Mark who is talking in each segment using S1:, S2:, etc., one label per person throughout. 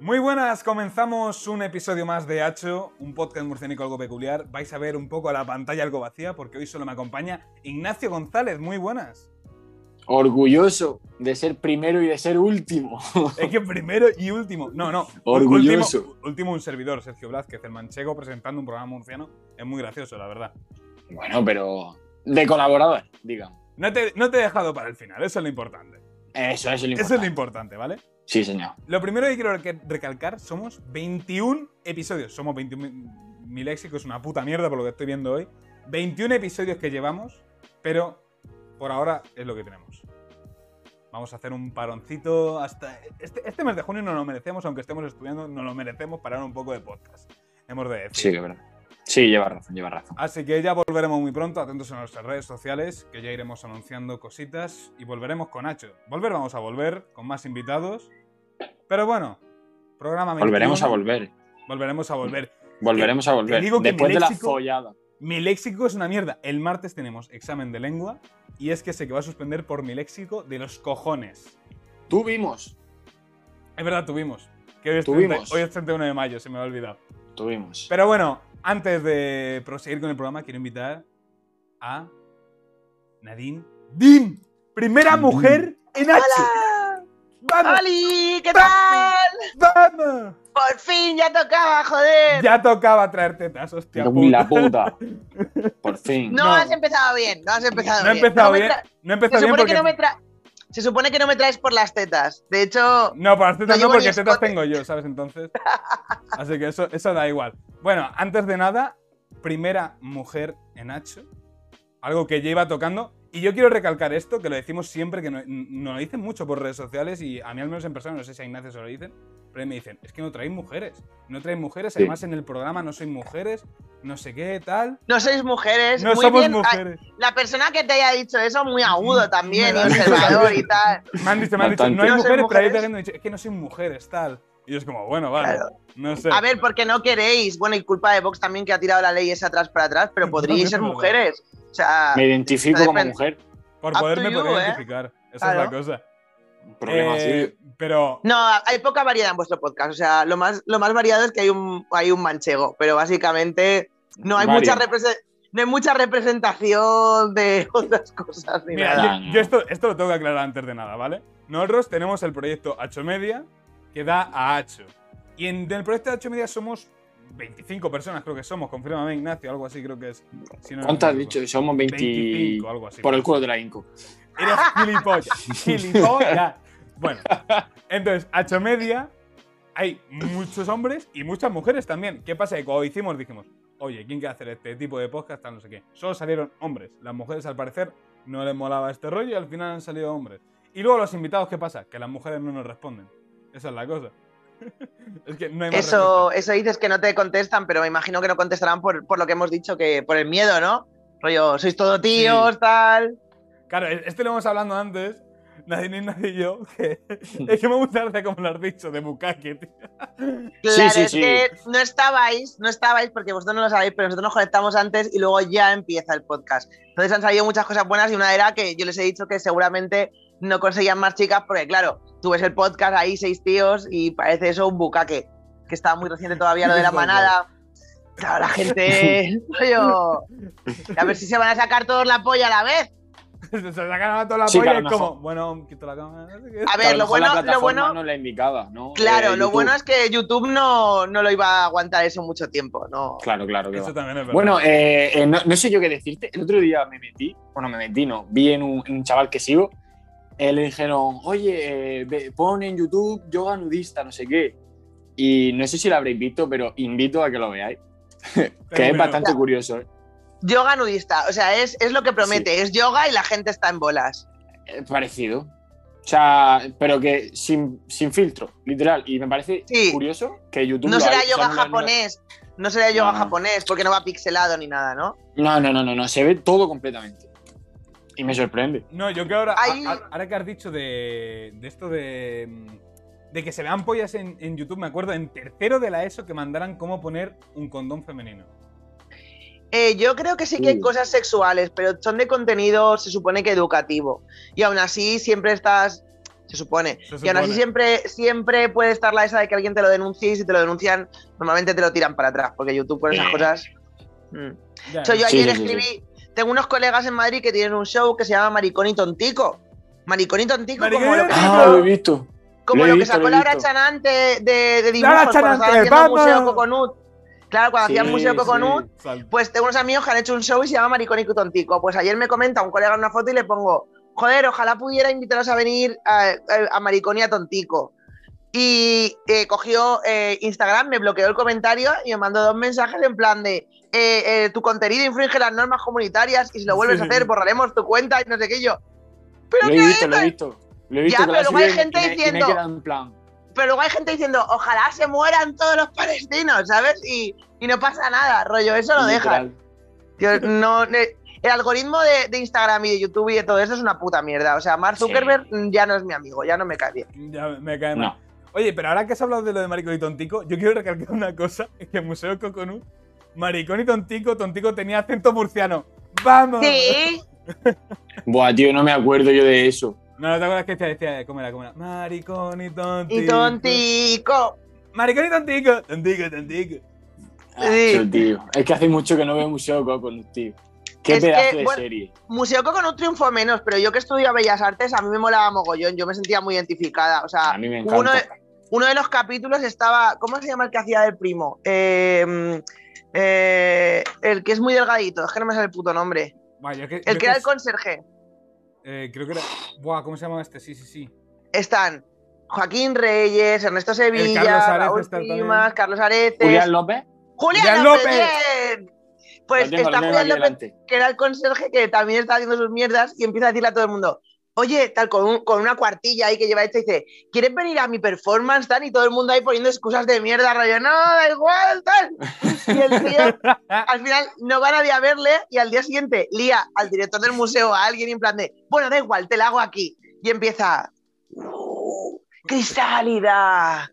S1: Muy buenas, comenzamos un episodio más de Hacho, un podcast murciánico algo peculiar. Vais a ver un poco la pantalla algo vacía porque hoy solo me acompaña Ignacio González. Muy buenas.
S2: Orgulloso de ser primero y de ser último.
S1: Es que primero y último. No, no.
S2: Orgulloso.
S1: Último, último un servidor, Sergio Blázquez, el manchego, presentando un programa murciano. Es muy gracioso, la verdad.
S2: Bueno, pero de colaborador, digamos.
S1: No te, no te he dejado para el final, eso es lo importante.
S2: Eso, eso es lo
S1: Eso
S2: importante.
S1: es lo importante, ¿vale?
S2: Sí, señor.
S1: Lo primero que quiero reca- recalcar, somos 21 episodios. Somos 21... mi- léxico es una puta mierda por lo que estoy viendo hoy. 21 episodios que llevamos, pero por ahora es lo que tenemos. Vamos a hacer un paroncito hasta... Este, este mes de junio no lo merecemos, aunque estemos estudiando, no lo merecemos parar un poco de podcast. Hemos de decir.
S2: Sí, que verdad. Sí, lleva razón, lleva razón.
S1: Así que ya volveremos muy pronto, atentos a nuestras redes sociales, que ya iremos anunciando cositas y volveremos con Nacho. Volver vamos a volver con más invitados. Pero bueno, programa 21,
S2: Volveremos a volver.
S1: Volveremos a volver.
S2: Volveremos a volver.
S1: digo que
S2: Después
S1: mi
S2: de la follada.
S1: Mi léxico es una mierda. El martes tenemos examen de lengua y es que sé que va a suspender por mi léxico de los cojones.
S2: Tuvimos.
S1: Es verdad, tuvimos. Que hoy es,
S2: Tuvimos.
S1: 30 hoy es 31 de mayo, se me ha olvidado.
S2: Tuvimos.
S1: Pero bueno, antes de proseguir con el programa, quiero invitar a Nadine Dim, primera mujer en H.
S3: ¡Hola!
S1: ¡Vamos!
S3: ¡Oli! ¿Qué tal?
S1: ¡Vamos!
S3: Por fin ya tocaba, joder.
S1: Ya tocaba traer tetas, hostia.
S2: En la
S1: puta.
S2: puta. Por fin.
S3: No,
S1: no.
S3: has empezado bien, no has empezado
S1: No he
S3: bien.
S1: empezado
S3: me
S1: bien. No he
S3: Se
S1: empezado bien porque.
S3: que no me tra- Se supone que no me traes por las tetas. De hecho,
S1: No, por las tetas
S3: No
S1: no, porque tetas tengo yo, ¿sabes? Entonces. Así que eso, eso da igual. Bueno, antes de nada, primera mujer en Hacho. Algo que ya iba tocando. Y yo quiero recalcar esto, que lo decimos siempre, que no- nos lo dicen mucho por redes sociales y a mí al menos en persona, no sé si a Ignacio se lo dicen, pero me dicen, es que no traéis mujeres. No traéis mujeres,
S2: Sí.
S1: además en el programa no sois mujeres, no sé qué, tal.
S3: no sois mujeres.
S1: No
S3: muy
S1: somos
S3: bien.
S1: Mujeres.
S3: La persona que te haya dicho eso, muy agudo también,
S1: Me
S3: y observador y tal.
S1: Me han dicho, me han dicho, no hay
S3: No sois
S1: mujeres, pero ahí
S3: mujeres.
S1: me han dicho, es que no sois mujeres, tal. Y es como, bueno, vale,
S3: Claro.
S1: no sé.
S3: A ver, porque no queréis. Bueno, y culpa de Vox también que ha tirado la ley esa atrás para atrás, pero podríais
S1: es
S3: ser mujeres. O sea,
S2: Me identifico
S3: no
S2: como mujer.
S1: Por
S3: Up
S1: poderme
S3: to you,
S1: poder
S3: ¿eh?
S1: identificar. Esa es
S3: Claro.
S1: la cosa.
S2: Problema
S1: Eh, Pero
S3: No, hay poca variedad en vuestro podcast. O sea, lo más, lo más variado es que hay un, hay un manchego, pero básicamente no hay, mucha represe- no hay mucha representación de otras cosas ni
S1: Mira,
S3: nada.
S1: yo,
S2: no.
S1: yo esto, esto lo tengo que aclarar antes de nada, ¿vale? Nosotros tenemos el proyecto Hacho Media que da a Hacho. Y en el proyecto de Hacho Media somos 25 personas, creo que somos. Confírmame, Ignacio, algo así creo que es. Si no
S2: ¿Cuánto has dicho? Somos 20.
S1: 25, algo así.
S2: Por el culo de la Inco.
S1: Eres gilipollas. gilipollas. Bueno, entonces, Hacho Media hay muchos hombres y muchas mujeres también. ¿Qué pasa? Que cuando hicimos dijimos, oye, ¿quién quiere hacer este tipo de podcast? Tal, no sé qué. Solo salieron hombres. Las mujeres, al parecer, no les molaba este rollo y al final han salido hombres. Y luego los invitados, ¿qué pasa? Que las mujeres no nos responden. Esa es la cosa. es que no hay más
S3: Eso, eso dices que no te contestan, pero me imagino que no contestarán por, por lo que hemos dicho, que por el miedo, ¿no? Rollo, sois todo tíos, tal.
S1: Claro, este lo hemos hablando antes. Nadie ni nadie y yo. Que es que me gusta hacer como lo has dicho, de bucaque, tío.
S3: Claro,
S2: sí,
S3: es
S2: sí.
S3: que no estabais, no estabais porque vosotros no lo sabéis, pero nosotros nos conectamos antes y luego ya empieza el podcast. Entonces han salido muchas cosas buenas y una era que yo les he dicho que seguramente no conseguían más chicas porque, claro, tú ves el podcast ahí, seis tíos y parece eso un bucaque, que estaba muy reciente todavía lo de la manada. Claro, la gente, rollo, a ver si se van a sacar todos la polla a la vez.
S1: Se sacan a toda la
S2: Sí,
S1: polla y es como, bueno, quito la cámara.
S3: A ver, lo bueno,
S2: la
S3: lo bueno,
S2: no la indicada, ¿no?
S3: claro,
S2: Eh,
S3: lo bueno es que YouTube no, no lo iba a aguantar eso mucho tiempo, ¿no?
S2: Claro, claro.
S1: Eso
S2: va.
S1: también es verdad.
S2: Bueno, eh, eh, no, no sé yo qué decirte. El otro día me metí, bueno, me metí, no, vi en un, en un chaval que sigo, eh, le dijeron, oye, eh, pon en YouTube yoga nudista, no sé qué. Y no sé si lo habréis visto, pero invito a que lo veáis. que es bastante curioso. ¿eh?
S3: Yoga nudista, o sea, es, es lo que promete, es yoga y la gente está en bolas.
S2: Eh, parecido. O sea, pero que sin, sin filtro, literal. Y me parece
S3: Sí.
S2: curioso que YouTube.
S3: No
S2: lo
S3: será
S2: haga- o sea,
S3: yoga
S2: no
S3: japonés, no será yoga
S2: No.
S3: japonés porque no va pixelado ni nada, ¿no?
S2: No, no, no, no, no, se ve todo completamente. Y me sorprende.
S1: No, yo que ahora,
S3: Hay-
S1: a- a- ahora que has dicho de, de esto de, mm, de que se vean pollas en, en YouTube, me acuerdo en tercero de la ESO que mandaran cómo poner un condón femenino.
S3: Eh, yo creo que sí que hay
S2: Uh.
S3: cosas sexuales, pero son de contenido, se supone que educativo. Y aún así siempre estás... Se supone.
S1: Se
S3: Y aún así
S1: supone.
S3: siempre, siempre puede estar la esa de que alguien te lo denuncie y si te lo denuncian, normalmente te lo tiran para atrás, porque YouTube con esas
S2: Sí.
S3: cosas. mm.
S1: Ya,
S3: yo
S2: Sí,
S3: ayer
S2: sí, sí,
S3: escribí, tengo unos colegas en Madrid que tienen un show que se llama Maricón y Tontico. Maricón y Tontico,
S1: Maricón
S3: como lo que.
S2: Ah, lo he visto.
S3: como
S2: lo he
S3: lo que sacó
S2: lo
S3: Laura. Chanante de, de dibujos
S1: Laura
S3: cuando
S1: Chanante,
S3: estaba haciendo. Museo Coconut. Claro, cuando
S2: Sí,
S3: hacían Museo
S2: sí.
S3: Coconut,
S1: Sal-
S3: pues tengo unos amigos que han hecho un show y se llama Maricón y Tontico. Pues ayer me comenta un colega en una foto y le pongo, joder, ojalá pudiera invitaros a venir a, a- a Maricón y a Tontico. Y eh, cogió eh, Instagram, me bloqueó el comentario y me mandó dos mensajes en plan de eh, eh, tu contenido infringe las normas comunitarias y si lo vuelves
S1: Sí,
S3: a hacer borraremos tu cuenta y no sé qué Y yo. ¿Pero
S2: Lo he visto, lo he
S3: dices?".
S2: visto. Lo he visto
S3: Ya,
S2: que
S3: pero luego hay gente
S2: me-
S3: diciendo-
S2: en plan.
S3: Pero luego hay gente diciendo, ojalá se mueran todos los palestinos, ¿sabes? Y, y no pasa nada, rollo, eso lo dejan. no, ne- el algoritmo de, de Instagram y de YouTube y de todo eso es una puta mierda. O sea, Mark. Zuckerberg ya no es mi amigo, ya no me cae bien.
S1: Ya me cae mal.
S2: No.
S1: Oye, pero ahora que has hablado de lo de Maricón y Tontico, yo quiero recalcar una cosa: es que en Museo Coconut, Maricón y Tontico, Tontico tenía acento murciano. ¡Vamos!
S3: Sí,
S2: Buah, tío, no me acuerdo yo de eso.
S1: No, ¿no te acuerdas que te decía cómo era? ¿Cómo era? Maricón y Tontico.
S3: y tontico.
S1: Maricón y Tontico. Tontico, Tontico.
S2: Ah,
S3: Sí.
S2: eso, tío. Es que hace mucho que no veo Museo Coconut, tío. Qué
S3: Es que,
S2: pedazo de
S3: bueno,
S2: serie.
S3: Museo Coconut triunfó menos, pero yo que estudio Bellas Artes, a mí me molaba mogollón, yo me sentía muy identificada. O sea,
S2: A mí me
S3: hubo uno, de,
S2: encanta.
S3: uno de los capítulos estaba, ¿cómo se llama el que hacía del primo? Eh, eh, el que es muy delgadito, es que no me sale el puto nombre.
S1: Vaya, que,
S3: El que era el conserje.
S1: eh, creo que era. Buah, ¿cómo se llama este? Sí, sí, sí.
S3: están Joaquín Reyes, Ernesto Sevilla,
S1: Carlos Areces.
S3: Primas, Carlos Areces,
S2: Julián López.
S3: Julián
S1: Julián
S3: López. Bien. Pues
S2: tengo,
S3: está Julián López,
S2: delante.
S3: que era el conserje que también está haciendo sus mierdas y empieza a decirle a todo el mundo, oye, tal, con, con una cuartilla ahí que lleva y dice, ¿quieres venir a mi performance, tal? Y todo el mundo ahí poniendo excusas de mierda, rollo, no, da igual, tal. Y el tío, al final, no va nadie a verle y al día siguiente lía al director del museo, a alguien, en plan de, bueno, da igual, te la hago aquí. Y empieza, "Uh, Crisálida,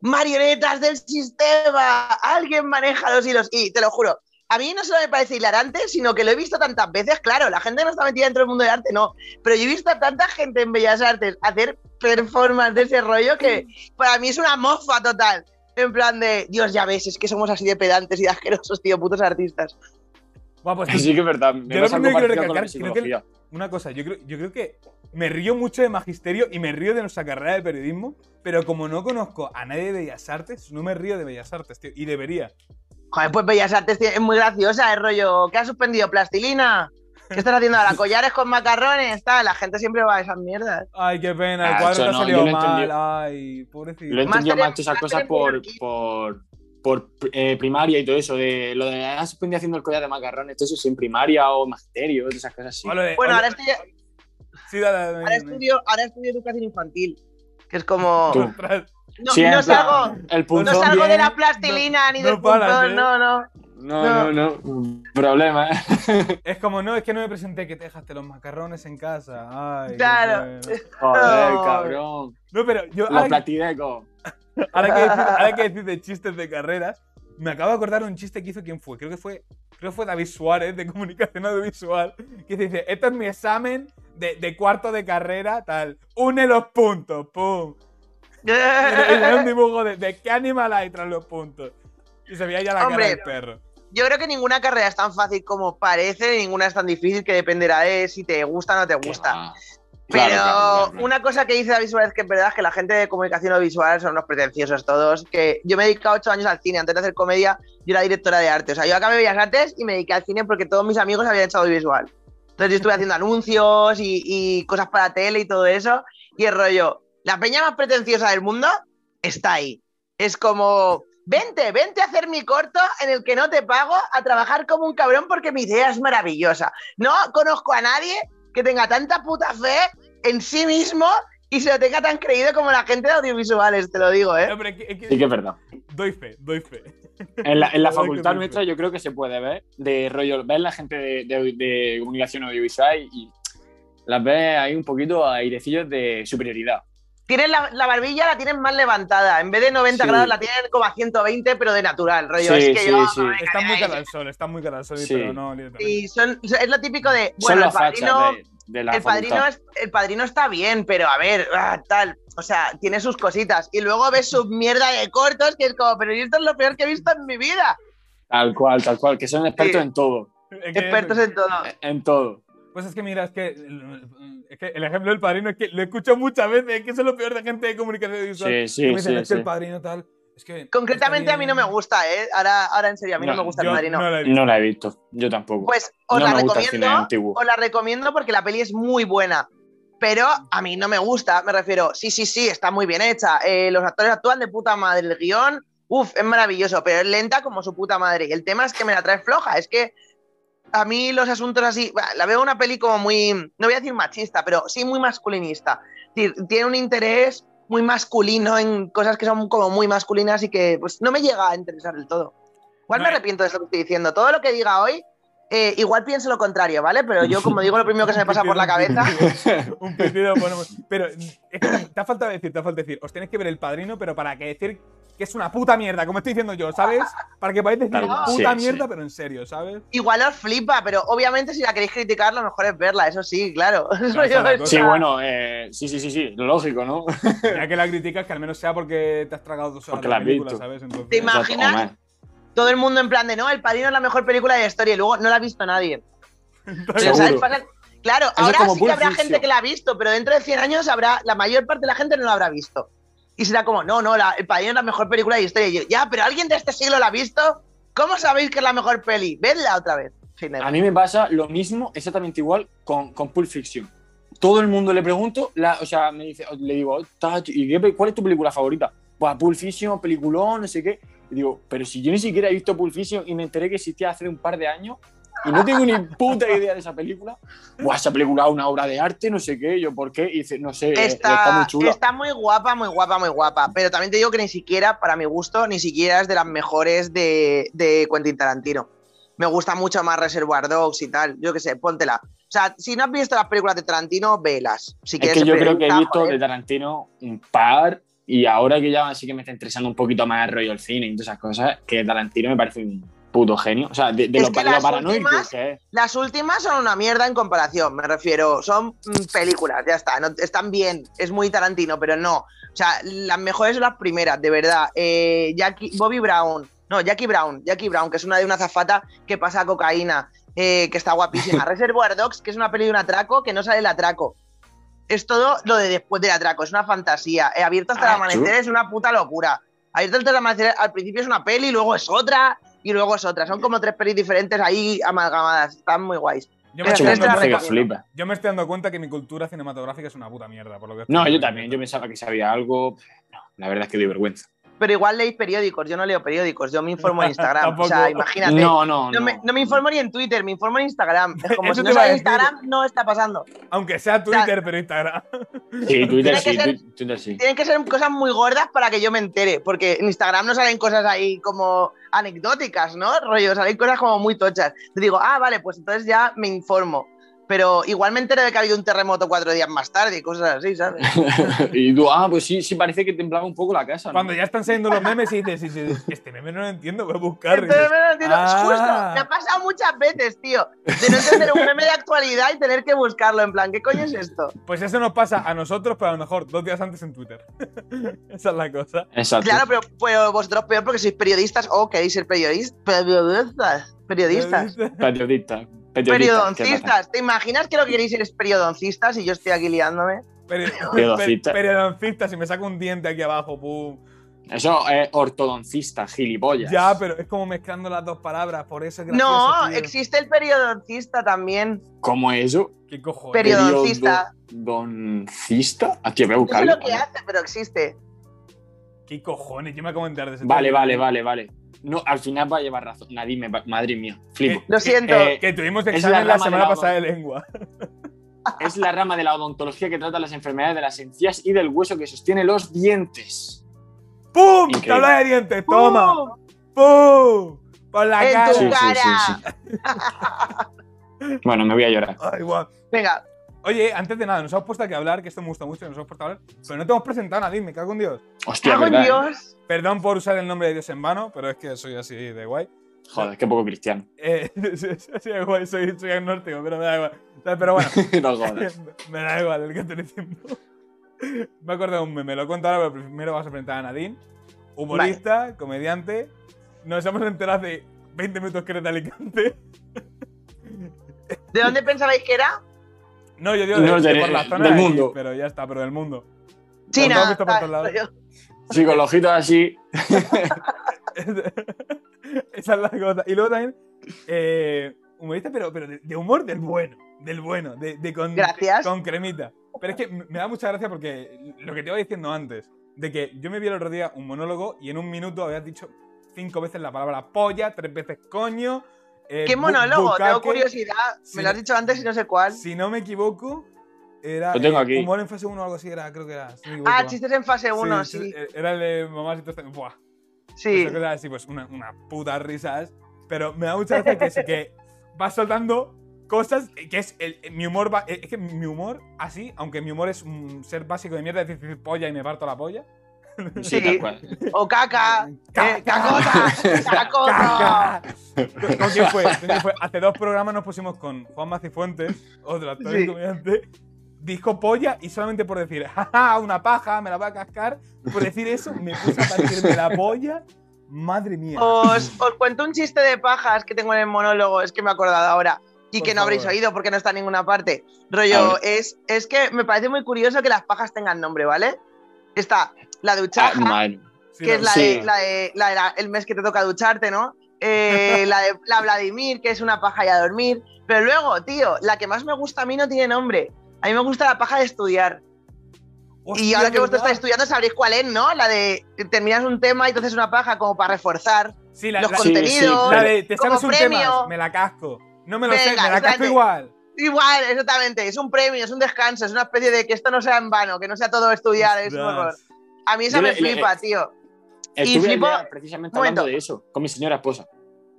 S3: marionetas del sistema, alguien maneja los hilos. Y te lo juro, a mí no solo me parece hilarante, sino que lo he visto tantas veces. Claro, la gente no está metida dentro del mundo del arte, no. Pero yo he visto a tanta gente en Bellas Artes hacer performance de ese rollo que para mí es una mofa total. En plan de, Dios, ya ves, es que somos así de pedantes y de asquerosos, tío, putos artistas.
S1: Buah, pues
S2: Sí que es verdad. Me
S1: Yo lo primero que quiero recalcar, creo que- una cosa, yo creo, yo creo que me río mucho de magisterio y me río de nuestra carrera de periodismo, pero como no conozco a nadie de Bellas Artes, no me río de Bellas Artes, tío. Y debería.
S3: Joder, pues Bellas Artes es muy graciosa, el rollo. ¿Qué has suspendido? ¿Plastilina? ¿Qué estás haciendo ahora? ¿Collares con macarrones? Tal, la gente siempre va a esas mierdas.
S1: Ay, qué pena, el
S2: Ah,
S1: cuadro te ha
S2: no,
S1: salido
S2: yo
S1: mal. Ay, pobrecito.
S2: Lo he entendido
S3: Máster en-
S2: más esas cosas por, por, por eh, primaria y todo eso. De lo de ah, suspendido haciendo el collar de macarrones, todo eso sí, en primaria o magisterio, todas esas cosas así.
S3: Bueno, ahora, estoy,
S1: Sí, dale, dale,
S3: ahora,
S1: dale.
S3: estudio, ahora estudio educación infantil, que es como...
S2: Tú.
S3: No,
S2: Sí,
S3: no salgo,
S2: el
S3: no salgo de la plastilina ni
S1: no
S3: del
S1: paras,
S3: punzón,
S1: ¿eh?
S3: no, no.
S2: No, no, no. Problema, ¿eh?
S1: Es como, no, es que no me presenté, que te dejaste los macarrones en casa. Ay,
S3: Claro.
S2: Joder,
S3: No.
S2: cabrón.
S1: No, pero yo
S2: Los
S1: ahora,
S2: platidecos.
S1: ahora que decís, ahora que decís de chistes de carreras, me acabo de acordar un chiste que hizo quién fue. Creo que fue, creo que fue David Suárez de comunicación audiovisual. Que dice, esto es mi examen de, de cuarto de carrera, tal. Une los puntos, pum. Un dibujo de, de qué animal hay tras los puntos. Y se veía ya la
S3: Hombre,
S1: cara del perro.
S3: Yo creo que ninguna carrera es tan fácil como parece, ninguna es tan difícil que dependerá de si te gusta o no te gusta. Pero
S2: claro, claro, claro.
S3: una cosa que dice David Suárez que es verdad es que la gente de comunicación audiovisual son unos pretenciosos todos. Que yo me he dedicado ocho años al cine. Antes de hacer comedia, yo era directora de arte. O sea, yo acabé Bellas Artes y me dediqué al cine porque todos mis amigos habían hecho audiovisual. Entonces yo estuve haciendo anuncios y, y cosas para tele y todo eso. Y el rollo, la peña más pretenciosa del mundo está ahí. Es como, vente, vente a hacer mi corto en el que no te pago a trabajar como un cabrón porque mi idea es maravillosa. No conozco a nadie que tenga tanta puta fe en sí mismo y se lo tenga tan creído como la gente de audiovisuales, te lo digo, ¿eh?
S1: No, pero es que- es que-
S2: Sí que es verdad.
S1: Doy fe, doy fe.
S2: En la, en
S1: La
S2: facultad nuestra yo creo que se puede ver de rollo, ver la gente de, de- de comunicación audiovisual y las ves ahí un poquito a airecillos de superioridad.
S3: Tienen la, la barbilla, la tienen más levantada. En vez de 90
S2: Sí.
S3: grados, la tienen como a 120, pero de natural, rollo.
S2: Sí,
S3: es que
S2: sí,
S3: yo,
S2: sí.
S1: Está muy cara al sol, está muy cara al sol,
S2: Sí.
S1: pero no.
S3: Y son, es lo típico de,
S2: Son
S3: bueno, el padrino,
S2: de- de la
S3: el padrino, es- el padrino está bien, pero a ver, ah, tal. O sea, tiene sus cositas. Y luego ves su mierda de cortos que es como, pero esto es lo peor que he visto en mi vida.
S2: Tal cual, tal cual, que son expertos
S3: Sí.
S2: en todo.
S3: Expertos en todo.
S2: En todo.
S1: Pues es que mira, es que, es que el ejemplo del padrino es que lo he escuchado muchas veces, es que eso es lo peor de gente de comunicación visual.
S2: Sí,
S1: Que
S2: sí,
S1: me dicen,
S2: sí.
S1: es que el
S2: sí.
S1: padrino tal. Es que
S3: Concretamente a mí no me
S1: bien".
S3: gusta, ¿eh? Ahora, ahora en serio, a mí no,
S2: No,
S3: me gusta
S1: Yo
S3: el padrino.
S1: no la he visto.
S2: No la he visto, yo tampoco.
S3: Pues os
S2: no
S3: la recomiendo. Os la recomiendo porque la peli es muy buena. Pero a mí no me gusta, me refiero, sí, sí, sí, está muy bien hecha. eh, los actores actúan de puta madre. El guion, uff, es maravilloso, pero es lenta como su puta madre. Y el tema es que me la trae floja. Es que a mí los asuntos así, la veo una peli como muy, no voy a decir machista, pero sí muy masculinista. Tiene un interés muy masculino en cosas que son como muy masculinas y que pues no me llega a interesar del todo. Igual
S1: No,
S3: me arrepiento de esto que estoy diciendo. Todo lo que diga hoy, eh, igual pienso lo contrario, ¿vale? Pero yo, como digo, lo primero que se me pasa por la cabeza.
S1: Un pitido ponemos. Pero es que te, te ha faltado decir, te ha faltado decir, os tenéis que ver el padrino, pero para que decir que es una puta mierda, como estoy diciendo yo, ¿sabes? Para que podáis decir
S2: Tal cual,
S1: puta
S2: sí,
S1: mierda,
S2: sí.
S1: pero en serio, ¿sabes?
S3: Igual os flipa, pero obviamente si la queréis criticar, lo mejor es verla, eso sí, claro.
S2: Sí, bueno, eh, sí, sí, sí, sí, lógico, ¿no?
S1: Ya que la criticas, que al menos sea porque te has tragado dos horas
S2: Porque
S1: de
S2: la has
S1: película,
S2: visto.
S1: ¿sabes? Entonces,
S3: ¿Te imaginas? Todo el mundo en plan de, no, El Padrino es la mejor película de la historia y luego no la ha visto nadie. Pero. ¿sabes? Pasa- Claro, ahora sí que habrá gente que la ha visto, pero dentro de 100 años habrá, la mayor parte de la gente no la habrá visto. Y será como, no, no, la- El Padrino es la mejor película de historia. Y yo, ya, pero ¿alguien de este siglo la ha visto? ¿Cómo sabéis que es la mejor peli? Vedla otra vez.
S2: A mí me pasa lo mismo, exactamente igual, con, con Pulp Fiction. Todo el mundo le pregunto, la, o sea, me dice, le digo, "Ta- ¿y qué cuál es tu película favorita? Pues Pulp Fiction, peliculón, no sé qué. Y digo, pero si yo ni siquiera he visto Pulp Fiction y me enteré que existía hace un par de años y no tengo ni puta idea de esa película. Buah, esa película es una obra de arte, no sé qué, yo por qué. Y dice, no sé, eh, está,
S3: Está,
S2: muy chula.
S3: está muy guapa, muy guapa, muy guapa. Pero también te digo que ni siquiera, para mi gusto, ni siquiera es de las mejores de, de Quentin Tarantino. Me gusta mucho más Reservoir Dogs y tal. Yo qué sé, póntela. O sea, si no has visto las películas de Tarantino, velas. Si
S2: Es que yo creo que he visto
S3: joder.
S2: de Tarantino un par y ahora que ya sí que me está interesando un poquito más el rollo del cine y todas esas cosas, que Tarantino me parece un puto genio. O sea, de, de lo,
S3: que
S2: paranoico
S3: últimas-
S2: que es.
S3: Las últimas son una mierda en comparación, me refiero. Son mm, películas, ya está. no- están bien, es muy Tarantino, pero no. O sea, las mejores son las primeras, de verdad. Eh, Jackie, Bobby Brown, no, Jackie Brown, Jackie Brown, que es una de una zafata que pasa cocaína, eh, que está guapísima. Reservoir Dogs, que es una peli de un atraco que no sale el atraco. Es todo lo de después del atraco, es una fantasía. Eh, abierto hasta el
S2: Ah,
S3: amanecer
S2: chulo.
S3: es una puta locura. Abierto hasta el amanecer, al principio es una peli, luego es otra, y luego es otra. Son como tres pelis diferentes ahí amalgamadas. Están muy guys.
S1: yo, me estoy dando yo me estoy dando cuenta que mi cultura cinematográfica es una puta mierda. Por lo que
S2: No, yo
S1: viendo.
S2: también. Yo pensaba que sabía algo. No, la verdad es que doy vergüenza.
S3: Pero igual leéis periódicos, yo no leo periódicos, yo me informo en Instagram. o sea, imagínate.
S2: No, no,
S3: No
S2: no.
S3: me, no me informo ni en Twitter, me informo en Instagram. Es como
S1: Eso
S3: si no
S1: decir.
S3: Instagram, no está pasando.
S1: Aunque sea Twitter, pero Instagram.
S2: Sí, Twitter sí,
S3: ser-
S2: Twitter sí.
S3: Tienen que ser cosas muy gordas para que yo me entere, porque en Instagram no salen cosas ahí como anecdóticas, ¿no? Rollo, salen cosas como muy tochas. Te digo, ah, vale, pues entonces ya me informo. Pero igual me entero de que ha habido un terremoto cuatro días más tarde y cosas así, ¿sabes?
S2: y tú, ah, pues sí, sí, parece que temblaba un poco la casa. ¿no?
S1: Cuando ya están saliendo los memes y dices, sí, sí, este meme no lo entiendo, voy a buscar.
S3: Entonces, me lo entiendo. Es
S1: Ah.
S3: justo, me ha pasado muchas veces, tío, de no entender un meme de actualidad y tener que buscarlo, en plan, ¿qué coño es esto?
S1: Pues eso nos pasa a nosotros, pero a lo mejor dos días antes en Twitter. Esa es la cosa.
S2: Exacto.
S3: Claro, pero, pero vosotros peor porque sois periodistas o queréis ser periodistas. Periodistas. Periodistas.
S2: Periodista. Periodista. ¿qué
S3: Periodoncistas. ¿Te imaginas que lo que queréis ser periodoncistas y yo estoy aquí liándome?
S1: Peri-
S2: Periodoncista.
S1: per- Periodoncista, si me saco un diente aquí abajo, pum.
S2: Eso es ortodoncista, gilipollas.
S1: Ya, pero es como mezclando las dos palabras, por eso es gracioso,
S3: No,
S1: tío.
S3: existe el periodoncista también.
S2: ¿Cómo eso?
S1: ¿Qué cojones?
S3: Periodoncista.
S2: ¿Periodoncista? Tío, voy a
S3: No sé lo que hace, pero existe.
S1: ¿Qué cojones? Yo me acabo de enterar de ese
S2: Vale,
S1: tema.
S2: vale, vale, vale. No, al final va a llevar razón. Nadie me va- Madre mía, flipo.
S1: Eh,
S3: Lo siento.
S2: Eh,
S1: Que tuvimos examen
S2: la
S1: la,
S2: de
S1: semana
S2: la
S1: pasada de lengua.
S2: Es la rama de la odontología que trata las enfermedades de las encías y del hueso que sostiene los dientes.
S1: ¡Pum!
S2: Increíble.
S1: ¡Tabla de dientes! ¡Toma! ¡Pum! ¡Por la
S3: En
S1: cara!
S3: tu
S2: Sí, sí,
S3: cara.
S2: sí, sí. Bueno, me voy a llorar.
S1: Ay, guau.
S3: Venga,
S1: Oye, antes de nada, nos hemos puesto aquí a hablar, que esto me gusta mucho, nos hemos puesto a hablar, pero no te hemos presentado a nadie, me cago en Dios.
S2: Hostia,
S3: cago en
S2: eh?
S3: Dios.
S1: Perdón por usar el nombre de Dios en vano, pero es que soy así de guay.
S2: Joder, qué poco cristiano.
S1: Eh, sí, igual, soy, soy agnóstico, pero me da igual. Pero bueno,
S2: no jodas.
S1: me da igual el diciendo. Me acuerdo de un meme, lo cuento ahora, pero primero vamos a presentar a Nadine. Humorista, comediante. Nos hemos enterado hace 20 minutos que eres de Alicante.
S3: ¿De dónde pensabais que era?
S1: No, yo digo de,
S2: No,
S1: de
S2: de-
S1: por la zona
S2: del
S1: de ahí,
S2: mundo.
S1: pero ya está, pero del mundo.
S3: China.
S1: todo visto por
S3: ah,
S1: todos lados.
S3: yo-
S2: Sí, con los ojitos así.
S1: Esa es la cosa. Y luego también, eh, humorista, pero, pero de, de humor del bueno. Del bueno, de, de con,
S3: Gracias.
S1: con cremita. Pero es que me me da mucha gracia porque lo que te iba diciendo antes, de que yo me vi el otro día un monólogo y en un minuto habías dicho cinco veces la palabra polla, tres veces coño. Eh,
S3: ¿Qué monólogo? Tengo
S1: bucaque.
S3: curiosidad.
S1: Sí.
S3: Me lo has dicho antes y no sé cuál.
S1: Si no me equivoco, era
S2: Lo tengo
S1: eh,
S2: aquí.
S1: humor en fase 1 o algo así, era, creo que era. si me equivoco,
S3: Ah,
S1: va.
S3: chistes en fase 1, sí.
S1: eh, Era el de mamás y todo esto. Buah.
S3: Sí.
S1: Esas cosas así, pues una, una putas risas. Pero me da mucha gracia que sí que vas soltando cosas que es el, mi humor. va- es que mi humor, así, aunque mi humor es un ser básico de mierda, es decir polla y me parto la polla.
S2: Sí.
S3: O caca. Eh, cacota. Cacota.
S1: ¿Con quién fue? ¿Con quién fue? Hace dos programas nos pusimos con Juan Macifuentes, otro actor y
S3: Sí.
S1: comediante. Dijo polla y solamente por decir, jaja, una paja, me la voy a cascar. Por decir eso, me puse a partirme la polla. Madre mía.
S3: Os, os cuento un chiste de pajas que tengo en el monólogo, es que me he acordado ahora. Y
S1: Por
S3: que no habréis oído porque no está en ninguna parte. Rollo, es, es que me parece muy curioso que las pajas tengan nombre, ¿vale? Está la
S2: Ah,
S3: duchaja,
S2: madre.
S1: Sí,
S3: que es la,
S2: sí.
S3: de, la, de, la de la- el mes que te toca ducharte, ¿no? Eh, la de la Vladimir, que es una paja y a dormir. Pero luego, tío, la que más me gusta a mí no tiene nombre. A mí me gusta la paja de estudiar. y ahora que vosotros estáis estudiando sabréis cuál es, ¿no? La de terminas un tema y entonces una paja como para reforzar
S1: Sí, la,
S3: los
S1: la-
S2: Sí,
S3: contenidos.
S1: la de te
S3: como
S1: sabes un
S3: premio.
S1: tema, me la casco. No me lo sé, me la casco
S3: espérate.
S1: igual.
S3: Igual, exactamente. Es un premio, es un descanso, es una especie de que esto no sea en vano, que no sea todo estudiar, es un
S1: Ostras.
S3: horror. A mí esa
S2: Yo
S3: me
S2: le- le-
S3: flipa, tío.
S2: Estuve
S3: flipo-
S2: precisamente hablando
S3: momento.
S2: de eso con mi señora esposa.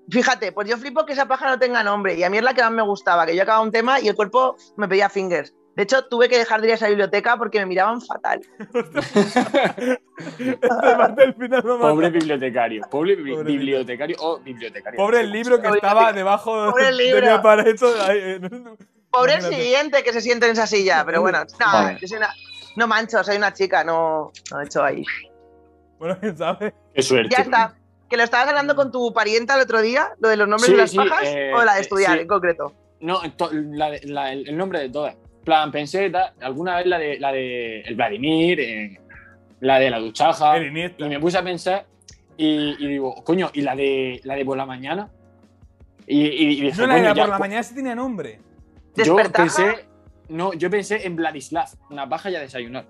S3: Fíjate, pues yo flipo que esa paja no tenga nombre y a mí es la que más me gustaba, que yo acababa un tema y el cuerpo me pedía fingers. De hecho, tuve que dejar de ir a esa biblioteca porque me miraban fatal.
S1: Este parte del final me mata.
S2: Pobre bibliotecario. Pobre, bi-
S1: Pobre
S2: bibliotecario o bibliotecario.
S1: Pobre el libro que
S3: Pobre
S1: estaba debajo
S3: Pobre
S1: de
S3: libro.
S1: mi aparato. Eh,
S3: Pobre el siguiente que se siente en esa silla, pero bueno, no,
S2: Vale.
S3: soy una, no mancho, soy una chica, no, no he hecho ahí.
S1: Bueno, quién sabe.
S2: Qué suerte.
S3: Ya está. Que lo estabas hablando con tu parienta el otro día, lo de los nombres
S2: Sí,
S3: de las
S2: sí,
S3: pajas,
S2: eh,
S3: o la de
S2: eh,
S3: estudiar
S2: sí.
S3: en concreto.
S2: No, to- la de- la- el, el nombre de todas. En plan, pensé alguna vez la de la de el Vladimir, eh, la de la duchaja.
S1: El.
S2: Y me puse a pensar y, y digo, coño, ¿y la de la de por la mañana? Y, y, y dije,
S1: No, la de por la mañana sí tenía nombre.
S2: Yo pensé, no, yo pensé en Vladislav, una paja y a desayunar.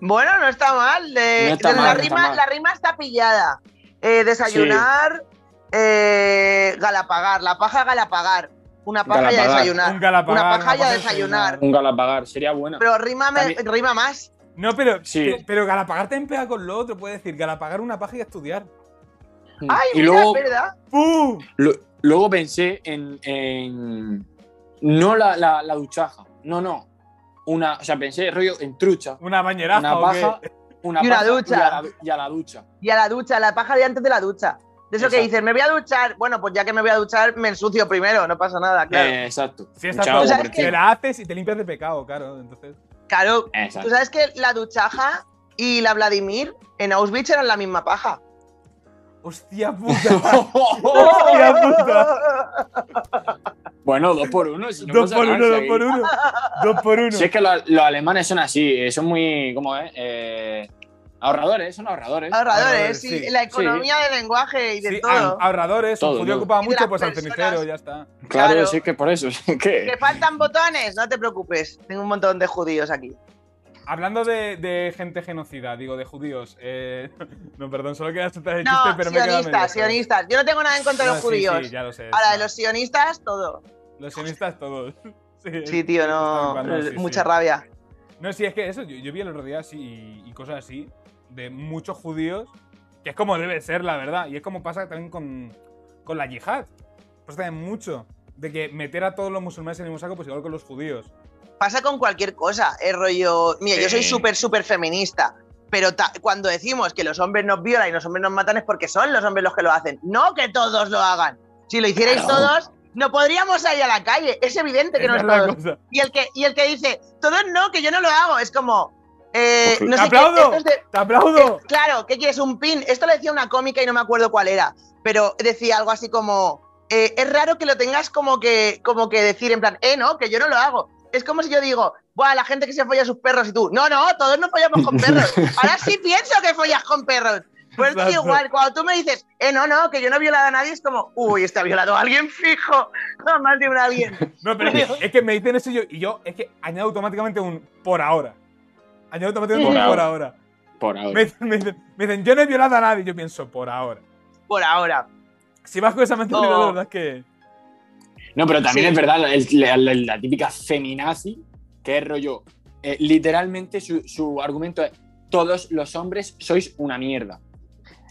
S3: Bueno, no está mal. de-
S2: No está
S3: de
S2: mal,
S3: la,
S2: no está
S3: rima,
S2: mal.
S3: la rima está pillada. Eh, desayunar, eh, galapagar. La paja galapagar. Una paja y a
S2: Galapagar.
S3: desayunar.
S1: Un galapagar.
S3: Una paja y a desayunar.
S2: Un galapagar, sería buena.
S3: Pero rima, me- rima más.
S1: No, pero,
S2: Sí.
S1: pero Galapagar también pega con lo otro. Puede decir Galapagar una paja y estudiar.
S3: Ay,
S2: y
S3: mira,
S2: luego,
S3: es verdad.
S2: Luego pensé en, en- no la, la, la duchaja, no, no. Una, o sea, pensé rollo en trucha,
S1: Una bañeraza
S2: una paja, una
S3: Y una
S2: paja
S3: ducha.
S2: Y a, la, y a la ducha.
S3: Y a la ducha, la paja de antes de la ducha. De eso que
S2: Exacto.
S3: dices, me voy a duchar. Bueno, pues ya que me voy a duchar, me ensucio primero, no pasa nada, claro.
S2: Eh, exacto.
S1: Sí,
S2: Mucha
S1: exacto.
S2: agua
S3: ¿Tú sabes
S2: por
S3: qué?
S1: Te
S2: encima.
S1: la haces y te limpias de pecado, claro. Entonces.
S3: Claro,
S2: Exacto.
S3: tú sabes que la duchaja y la Vladimir en Auschwitz eran la misma paja.
S1: ¡Hostia puta! ¡Hostia puta!
S2: bueno, dos por uno. Si no
S1: dos por uno, dos por uno. Dos por uno.
S2: Si es que lo- los alemanes son así, son muy, ¿cómo es? Eh, ahorradores, son ahorradores.
S3: Ahorradores,
S1: Ahorradores,
S3: sí,
S1: sí.
S3: la economía del lenguaje y de
S1: Sí,
S3: todo.
S1: ah- ahorradores,
S2: Todo,
S1: un judío ocupaba
S3: de
S1: mucho, pues al cenicero, ya está.
S2: claro,
S3: claro.
S2: sí, que por eso. ¿Qué?
S3: ¿Que faltan botones? No te preocupes, tengo un montón de judíos aquí.
S1: Hablando de, de gente genocida, digo, de judíos. eh, no, perdón, solo soltar el
S3: No,
S1: chiste, pero me he quedado
S3: sionistas,
S1: medio-
S3: de Yo no tengo nada en contra de
S1: No,
S3: los
S1: sí,
S3: judíos.
S1: Sí, ya lo sé.
S3: Ahora, de
S1: no.
S3: los sionistas, todo.
S1: Los sionistas todos. Sí,
S3: Sí, tío, no.
S1: sí,
S3: mucha
S1: sí.
S3: rabia.
S1: No, sí, es que eso, yo, yo vi el otro día así y, y cosas así, de muchos judíos, que es como debe ser, la verdad. Y es como pasa también con, con la yihad. Pues también mucho. De que meter a todos los musulmanes en el mismo saco, pues igual con los judíos.
S3: Pasa con cualquier cosa. Es rollo. Mira, yo soy súper, súper feminista. Pero ta- cuando decimos que los hombres nos violan y los hombres nos matan es porque son los hombres los que lo hacen, no que todos lo hagan. Si lo hicierais
S2: Claro.
S3: todos, no podríamos salir a la calle. Es evidente que no
S1: Esa
S3: es todos.
S1: cosa.
S3: Y el que, y el que dice, todos no, que yo no lo hago, es como. eh, no
S1: ¡Te
S3: sé qué,
S1: aplaudo!
S3: esto es de-
S1: ¡Te aplaudo!
S3: eh, claro, ¿qué quieres? ¿Un pin? Esto lo decía una cómica y no me acuerdo cuál era, pero decía algo así como, eh, es raro que lo tengas como que, como que decir en plan, eh, no, que yo no lo hago. Es como si yo digo, Buah, la gente que se folla a sus perros y tú, no, no, todos no follamos con perros. Ahora sí pienso que follas con perros. Pues
S1: Exacto.
S3: igual, cuando tú me dices, eh, no, no, que yo no he violado a nadie, es como, uy, está violado a alguien fijo, no, más de un alguien.
S1: No, pero es que, es que me dicen eso y yo, y yo es que añado automáticamente un por ahora. Añado automáticamente un
S2: Por
S1: por
S2: ahora. Por ahora.
S1: Me dicen, me dicen- me dicen, yo no he violado a nadie. Yo pienso, por ahora.
S3: Por ahora.
S1: Si vas con esa mentalidad,
S3: Oh.
S1: la verdad es que.
S2: No, pero también
S3: Sí.
S2: es verdad, el- la, la- la típica feminazi, que es rollo. eh, literalmente su, su argumento es: todos los hombres sois una mierda.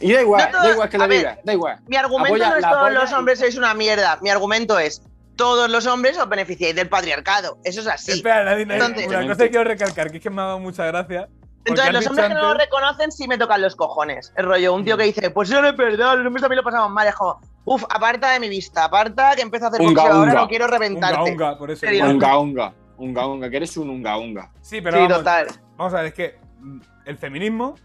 S2: Y da igual,
S3: No todo-
S2: da igual que lo
S3: a ver,
S2: digas, da igual.
S3: Mi argumento
S2: Apoya
S3: no es todos los
S2: y-
S3: hombres sois una mierda. Mi argumento es todos los hombres os beneficiáis del patriarcado. Eso es así.
S1: Espera, Nadine,
S3: Entonces-
S1: una cosa que quiero recalcar, que es que me ha dado mucha gracia.
S3: Entonces, los hombres que no lo
S1: antes-
S3: reconocen sí me tocan los cojones. El rollo, un tío que dice, pues eso no es verdad, los hombres también lo pasamos mal. Es como, uff, aparta de mi vista, aparta que empiezo a hacer
S2: Unga,
S3: boxeo ahora,
S2: unga.
S3: no quiero
S1: Unga,
S3: reventarte.
S1: unga, por eso.
S2: Unga, unga. Unga, unga, que eres un unga, unga.
S1: Sí, pero
S3: Sí,
S1: vamos,
S3: total.
S1: vamos a ver, es que el feminismo,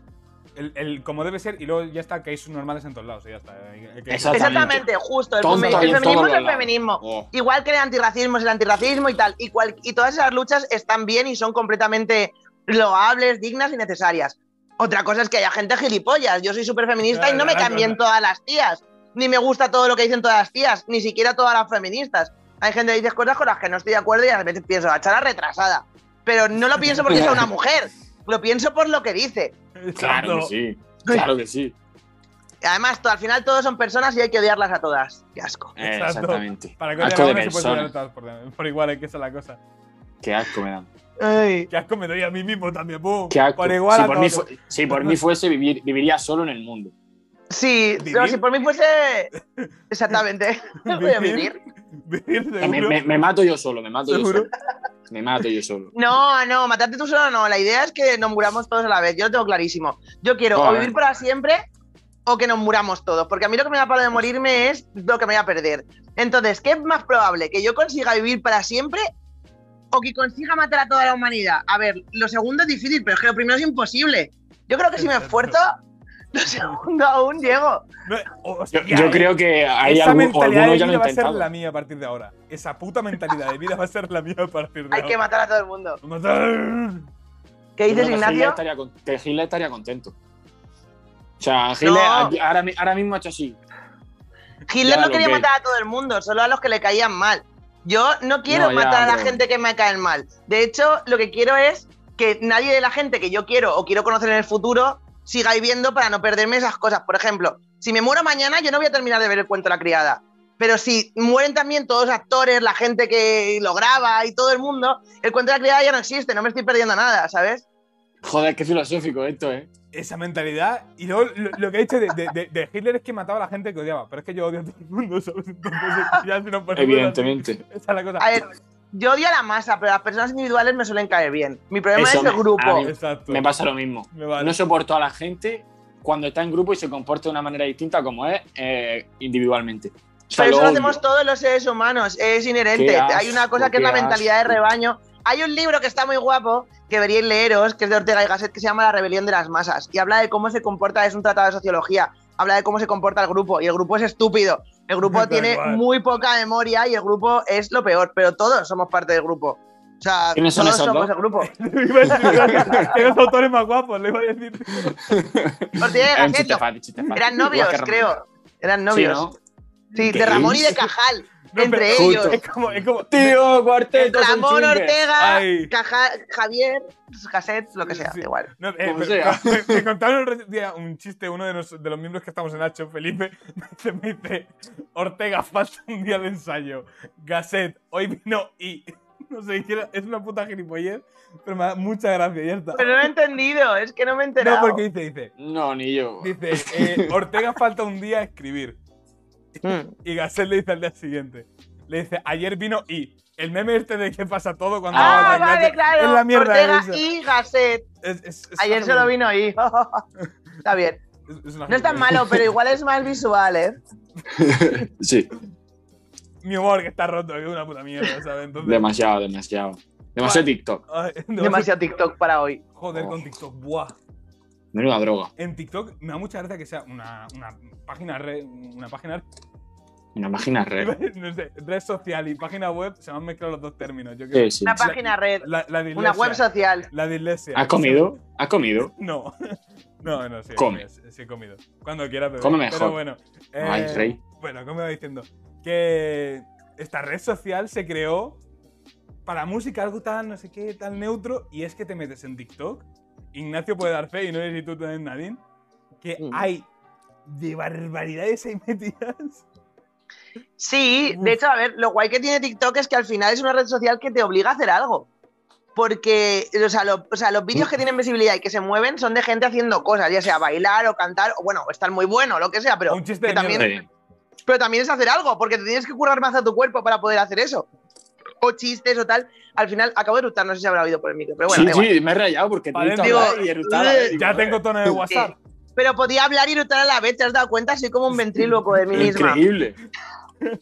S1: el, el como debe ser, y luego ya está, que hay sus normales en todos lados, y ya está. Que-
S2: Exactamente.
S3: Exactamente, justo. El,
S2: Tonto
S3: feminismo es el feminismo.
S2: Oh.
S3: Igual que el antirracismo es el antirracismo y tal. Y, cual- y todas esas luchas están bien y son completamente loables, dignas y necesarias. Otra cosa es que haya gente gilipollas. Yo soy súper feminista y no me cambien
S1: claro.
S3: todas las tías. Ni me gusta todo lo que dicen todas las tías, ni siquiera todas las feministas. Hay gente que dice cosas con las que no estoy de acuerdo y a veces pienso, la chala retrasada. Pero no lo pienso porque sea una mujer, lo pienso por lo que dice.
S2: Claro que sí. Claro que sí.
S3: Además, al final todos son personas y hay que odiarlas a todas. Qué asco.
S2: Eh,
S1: Exacto.
S2: exactamente.
S1: Para que
S2: asco de
S1: se puede todas por, por igual, es que esa es la cosa.
S2: Qué asco me dan.
S3: Ay.
S1: Que asco me doy a mí mismo también, pum.
S2: Qué asco.
S1: Por igual
S2: si,
S1: a
S2: por mí si por mí fuese, vivir, viviría solo en el mundo.
S3: Sí,
S1: ¿Vivir?
S3: no, si por mí fuese. Exactamente. Voy a vivir.
S2: Me, me- me mato yo solo, me mato yo
S1: ¿Seguro?
S2: solo. Me mato yo solo.
S3: No, no, matarte tú solo no. La idea es que nos muramos todos a la vez. Yo lo tengo clarísimo. Yo quiero o vivir para siempre o que nos muramos todos. Porque a mí lo que me da palo de morirme es lo que me voy a perder. Entonces, ¿qué es más probable? ¿Que yo consiga vivir para siempre o que consiga matar a toda la humanidad? A ver, lo segundo es difícil, pero es que lo primero es imposible. Yo creo que si me esfuerzo, segundo aún llego.
S1: No, o
S2: Yo,
S1: sea,
S2: yo creo que hay
S1: esa
S2: algún,
S1: mentalidad de vida va a ser la mía a partir de ahora. Esa puta mentalidad de vida va a ser la mía a partir de
S3: Hay que
S1: ahora.
S3: matar a todo el mundo.
S1: Matar.
S3: ¿Qué dices,
S2: que Hitler
S3: Ignacio?
S2: estaría, que Hitler estaría contento. O sea, Hitler
S3: No.
S2: ahora, mi- ahora mismo ha hecho así.
S3: Hitler
S2: Ya
S3: no quería matar a todo el mundo, solo a los que le caían mal. Yo no quiero
S2: No, ya,
S3: matar a la
S2: pero-
S3: gente que me caen mal. De hecho, lo que quiero es que nadie de la gente que yo quiero o quiero conocer en el futuro siga viviendo para no perderme esas cosas. Por ejemplo, si me muero mañana, yo no voy a terminar de ver el cuento de la criada. Pero si mueren también todos los actores, la gente que lo graba y todo el mundo, el cuento de la criada ya no existe, no me estoy perdiendo nada, ¿sabes?
S2: Joder, qué filosófico esto, ¿eh?
S1: Esa mentalidad. Y luego lo, lo que ha dicho de, de- de- de Hitler es que mataba a la gente que odiaba. Pero es que yo odio a todo el mundo, ¿sabes? Entonces, ya si no ponemos
S2: Evidentemente.
S1: Esa es la cosa.
S3: A ver, yo odio a la masa, pero las personas individuales me suelen caer bien. Mi problema
S2: Eso
S3: es el
S2: me-
S3: grupo.
S2: mí-
S1: Exacto.
S2: Me pasa lo mismo.
S1: Vale.
S2: No soporto a la gente cuando está en grupo y se comporta de una manera distinta como es eh, individualmente. O sea,
S3: Pero eso
S2: lo
S3: lo hacemos todos los seres humanos, es inherente.
S2: Qué
S3: Hay una cosa
S2: asco,
S3: que es la mentalidad de
S2: asco.
S3: rebaño. Hay un libro que está muy guapo, que deberíais leeros, que es de Ortega y Gasset, que se llama La rebelión de las masas. Y habla de cómo se comporta, es un tratado de sociología, habla de cómo se comporta el grupo. Y el grupo es estúpido. El grupo tiene muy poca memoria y el grupo es lo peor, pero todos somos parte del grupo. O sea,
S2: ¿Quiénes son
S3: todos
S2: esos
S3: somos
S2: dos?
S3: el grupo.
S1: Que los autores más guapos, le iba a decir.
S2: Un chiste chiste
S3: eran novios, creo. Eran
S2: Sí,
S3: novios.
S2: ¿no?
S3: Sí,
S2: ¿Qué
S3: de Ramón y de? Cajal.
S1: No,
S3: entre
S1: pero-
S3: ellos.
S1: Es como, es como.
S2: Tío, cuarteto.
S3: Ramón. Ortega. Caja- Javier, Cassette, lo que sea,
S1: Sí.
S3: igual.
S1: No, eh,
S2: Como
S1: me,
S2: sea.
S1: me- me contaron el otro día un chiste, uno de, los, de los miembros que estamos en Hacho, Felipe, me dice, me dice, Ortega, falta un día de ensayo. Gasset, hoy vino y... No sé, es una puta gilipollez, pero me da mucha gracia, ya está.
S3: Pero no he entendido, es que no me he enterado.
S1: No, porque dice, dice,
S2: No, ni yo.
S1: dice, eh, Ortega falta un día a escribir.
S3: Mm.
S1: Y Gasset le dice al día siguiente, le dice, ayer vino y. El meme este de que pasa todo cuando
S3: Ah, vale, claro.
S1: Es la mierda
S3: Ortega
S1: esa.
S3: y Gasset.
S1: Es- es- es
S3: Ayer solo
S1: gilipollez.
S3: vino y. Está bien.
S1: Es- es una
S3: No es tan malo, pero igual es más visual, ¿eh?
S2: Sí,
S1: Mi humor que está roto, que es una puta mierda, ¿sabes? Entonces.
S2: demasiado, demasiado. Demasiado TikTok.
S1: Ay,
S3: Demasiado TikTok para hoy.
S1: Joder,
S2: Oh.
S1: con TikTok, buah.
S2: Menuda droga.
S1: En TikTok me da mucha gracia que sea una, una página red, una página
S2: Una máquina red.
S1: no sé, red social y página web se me han mezclado los dos términos. Yo creo.
S2: Sí, sí.
S3: Una página red.
S1: La, la
S3: Una web social.
S1: La de iglesia.
S2: ¿Has comido? ¿Has comido?
S1: No. No, no, sí.
S2: Come.
S1: comido, Sí, he comido. Cuando quieras beber.
S2: Come mejor.
S1: Pero bueno. eh,
S2: Ay, rey.
S1: Bueno, como iba diciendo. Que esta red social se creó para música, algo tan, no sé qué, tan neutro. Y es que te metes en TikTok. Ignacio puede dar fe, y no sé si tú también, Nadine. Que
S3: Mm.
S1: hay de barbaridades ahí metidas.
S3: Sí,
S1: Uf.
S3: de hecho, a ver, lo guay que tiene TikTok es que al final es una red social que te obliga a hacer algo. Porque, o sea, lo- o sea, los vídeos que tienen visibilidad y que se mueven son de gente haciendo cosas, ya sea bailar o cantar, o bueno, estar muy bueno, lo que sea, pero,
S1: un chiste
S3: que
S1: de
S3: también, pero también es hacer algo, porque te tienes que currar más a tu cuerpo para poder hacer eso. O chistes o tal. Al final, acabo de eructar, no sé si habrá oído por el micro, pero bueno,
S2: sí,
S3: igual.
S2: sí, me he rayado porque te he
S1: Digo,
S2: y erutar,
S3: eh,
S2: eh, digo,
S1: Ya tengo tono de WhatsApp.
S3: Pero podía hablar y eructar a la vez, ¿te has dado cuenta? Soy como un ventríloco de mí misma.
S2: Increíble.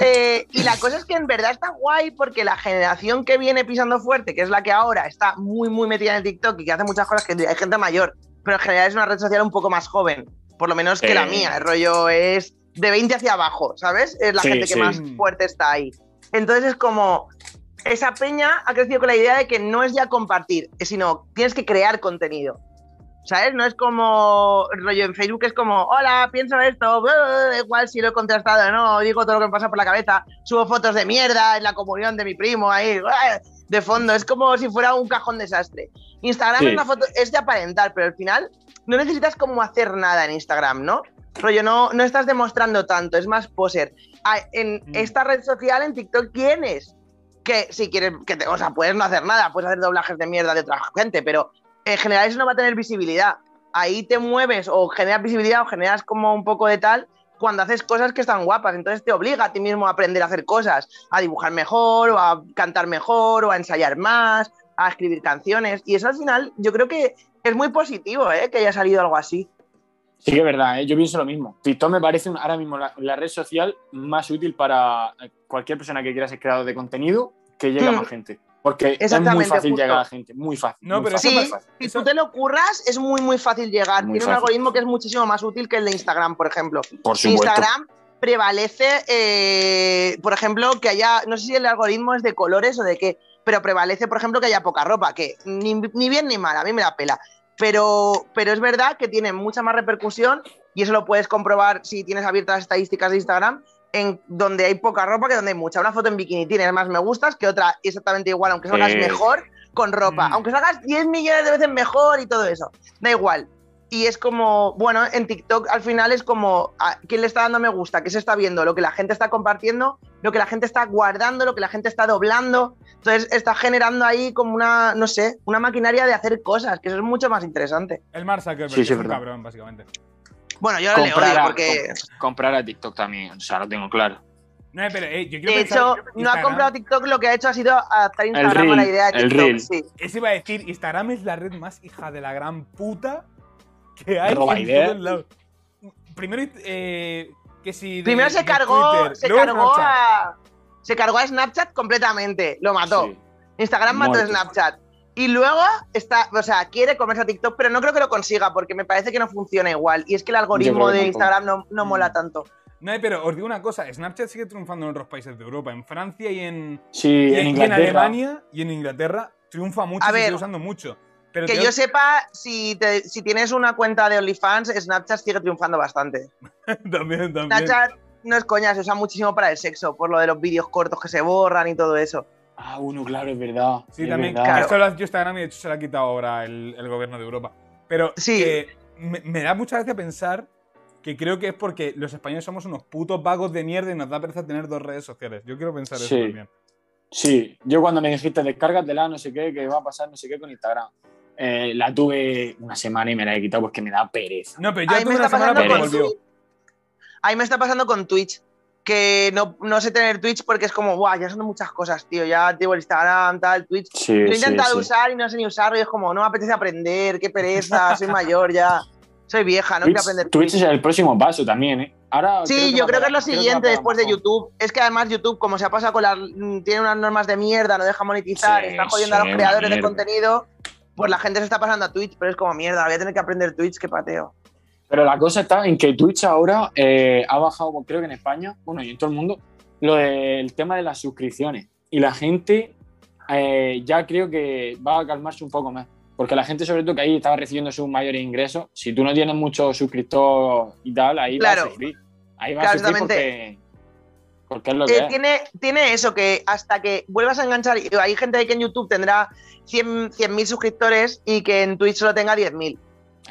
S3: Eh, y la cosa es que en verdad está guay porque la generación que viene pisando fuerte, que es la que ahora está muy, muy metida en el TikTok y que hace muchas cosas, que hay gente mayor, pero en general es una red social un poco más joven, por lo menos que
S2: Eh.
S3: la mía. El rollo es de 20 hacia abajo, ¿sabes? Es la
S2: Sí,
S3: gente que
S2: sí.
S3: más fuerte está ahí. Entonces es como. Esa peña ha crecido con la idea de que no es ya compartir, sino tienes que crear contenido. ¿Sabes? No es como rollo en Facebook, es como, hola, pienso esto, da igual si lo he contrastado o no, digo todo lo que me pasa por la cabeza, subo fotos de mierda en la comunión de mi primo ahí, de fondo, es como si fuera un cajón desastre. Instagram
S2: Sí.
S3: es una foto, es de aparentar, pero al final no necesitas como hacer nada en Instagram, ¿no? Rollo, no, no estás demostrando tanto, es más poser. Ah, En
S1: Mm.
S3: esta red social, en TikTok, tienes que si quieres, que te, o sea, puedes no hacer nada, puedes hacer doblajes de mierda de otra gente, pero en general eso no va a tener visibilidad. Ahí te mueves o generas visibilidad o generas como un poco de tal cuando haces cosas que están guapas. Entonces te obliga a ti mismo a aprender a hacer cosas, a dibujar mejor o a cantar mejor o a ensayar más, a escribir canciones. Y eso al final yo creo que es muy positivo ¿eh? que haya salido algo así.
S2: Sí que es verdad, ¿eh? yo pienso lo mismo. TikTok me parece un- ahora mismo la, la red social más útil para cualquier persona que quiera ser creador de contenido que llegue a
S3: Mm.
S2: más gente. Porque es muy fácil
S3: justo.
S2: llegar a la gente, muy fácil.
S1: No,
S2: muy
S1: pero
S2: fácil,
S3: Sí,
S2: muy fácil.
S3: si tú te lo curras, es muy, muy fácil llegar.
S2: Muy
S3: Tiene un algoritmo que es muchísimo más útil que el de Instagram, por ejemplo.
S2: Por supuesto.
S3: Instagram prevalece, eh, por ejemplo, que haya, no sé si el algoritmo es de colores o de qué, pero prevalece, por ejemplo, que haya poca ropa, que ni, ni bien ni mal, a mí me la pela. Pero, pero es verdad que tiene mucha más repercusión y eso lo puedes comprobar si tienes abiertas las estadísticas de Instagram, en donde hay poca ropa que donde hay mucha. Una foto en bikini tiene más me gustas que otra exactamente igual, aunque salgas
S2: Sí.
S3: mejor con ropa,
S1: Mm.
S3: aunque salgas 10 millones de veces mejor y todo eso, da igual. Y es como, bueno, en TikTok al final es como, ¿a ¿quién le está dando me gusta? ¿Qué se está viendo? Lo que la gente está compartiendo, lo que la gente está guardando, lo que la gente está doblando. Entonces está generando ahí como una, no sé, una maquinaria de hacer cosas, que eso es mucho más interesante.
S1: El Mark Zuckerberg
S2: Sí, sí,
S1: es
S2: es
S1: un
S2: verdad.
S1: cabrón, básicamente.
S3: Bueno, yo le
S2: Comprar
S3: odio
S2: a,
S3: porque,
S2: com- comprar a TikTok también, o sea, lo tengo claro.
S1: No, pero eh, yo quiero
S3: de
S1: pensar
S3: hecho,
S1: que
S3: no ha comprado TikTok, lo que ha hecho ha sido adaptar Instagram a la idea de
S2: el
S3: TikTok.
S2: reel.
S3: Sí.
S1: Eso iba a decir, Instagram es la red más hija de la gran puta que hay
S2: Roba
S1: en
S2: ideas.
S1: todos lados. Primero, eh, que si. de-
S3: Primero se
S1: de
S3: cargó,
S1: Twitter,
S3: se cargó
S1: Snapchat.
S3: a. Se cargó a Snapchat completamente, lo mató.
S2: Sí.
S3: Instagram mató a. Snapchat. Y luego está, o sea, quiere comerse a TikTok, pero no creo que lo consiga porque me parece que no funciona igual. Y es que el algoritmo de. Instagram no, no
S1: Mm.
S3: mola tanto.
S1: No, pero os digo una cosa, Snapchat sigue triunfando en otros países de Europa, en Francia y en,
S2: Sí,
S1: y
S2: en
S1: y. Alemania y en Inglaterra triunfa mucho,
S3: A
S1: se
S3: ver,
S1: sigue usando mucho. Pero
S3: Que
S1: tío,
S3: yo sepa, si, te- si tienes una cuenta de OnlyFans, Snapchat sigue triunfando bastante.
S1: también, también.
S3: Snapchat no es coña, se usa muchísimo para el sexo, por lo de los vídeos cortos que se borran y todo eso.
S2: Ah, uno, claro, es verdad.
S1: Sí,
S2: es
S1: también.
S2: verdad.
S1: Esto lo ha hecho Instagram y de hecho se lo ha quitado ahora el, el gobierno de Europa. Pero
S3: Sí.
S1: que me, me da mucha gracia pensar que creo que es porque los españoles somos unos putos vagos de mierda y nos da pereza tener dos redes sociales. Yo quiero pensar eso también.
S2: Sí, yo cuando me dijiste descárgatela, no sé qué, que va a pasar no sé qué con Instagram, eh, la tuve una semana y me la he quitado porque me da pereza.
S1: No, pero yo
S3: Ahí
S1: tuve
S3: me
S1: una
S3: está
S1: semana
S3: pasando
S1: porque
S2: con
S1: volvió.
S3: Twitch. Ahí me está pasando con Twitch. que no, no sé tener Twitch porque es como, guau, ya son muchas cosas, tío. Ya tengo el Instagram, tal, Twitch.
S2: Sí,
S3: Lo he
S2: sí,
S3: intentado
S2: sí.
S3: usar y no sé ni usarlo y es como, no me apetece aprender, qué pereza, soy mayor ya. Soy vieja, no quiero
S2: Twitch,
S3: aprender
S2: Twitch es el próximo paso también, ¿eh? Ahora
S3: Sí, yo creo que es lo siguiente después de YouTube. Es que además YouTube, como se ha pasado con las. mm, tiene unas normas de mierda, no deja monetizar,
S2: Sí,
S3: está jodiendo a los creadores de contenido, pues la gente se está pasando a Twitch, pero es como mierda, voy a tener que aprender Twitch, qué pateo.
S2: Pero la cosa está en que Twitch ahora eh, ha bajado, creo que en España, bueno, y en todo el mundo, lo del tema de las suscripciones. Y la gente eh, ya creo que va a calmarse un poco más. Porque la gente, sobre todo, que ahí estaba recibiendo sus mayores ingresos, si tú no tienes muchos suscriptores y tal, ahí
S3: Claro.
S2: vas a sufrir. Ahí vas a sufrir porque, porque es lo que
S3: Eh,
S2: es.
S3: tiene, tiene eso, que hasta que vuelvas a enganchar, hay gente que en YouTube tendrá 100 100.000 suscriptores y que en Twitch solo tenga 10.000.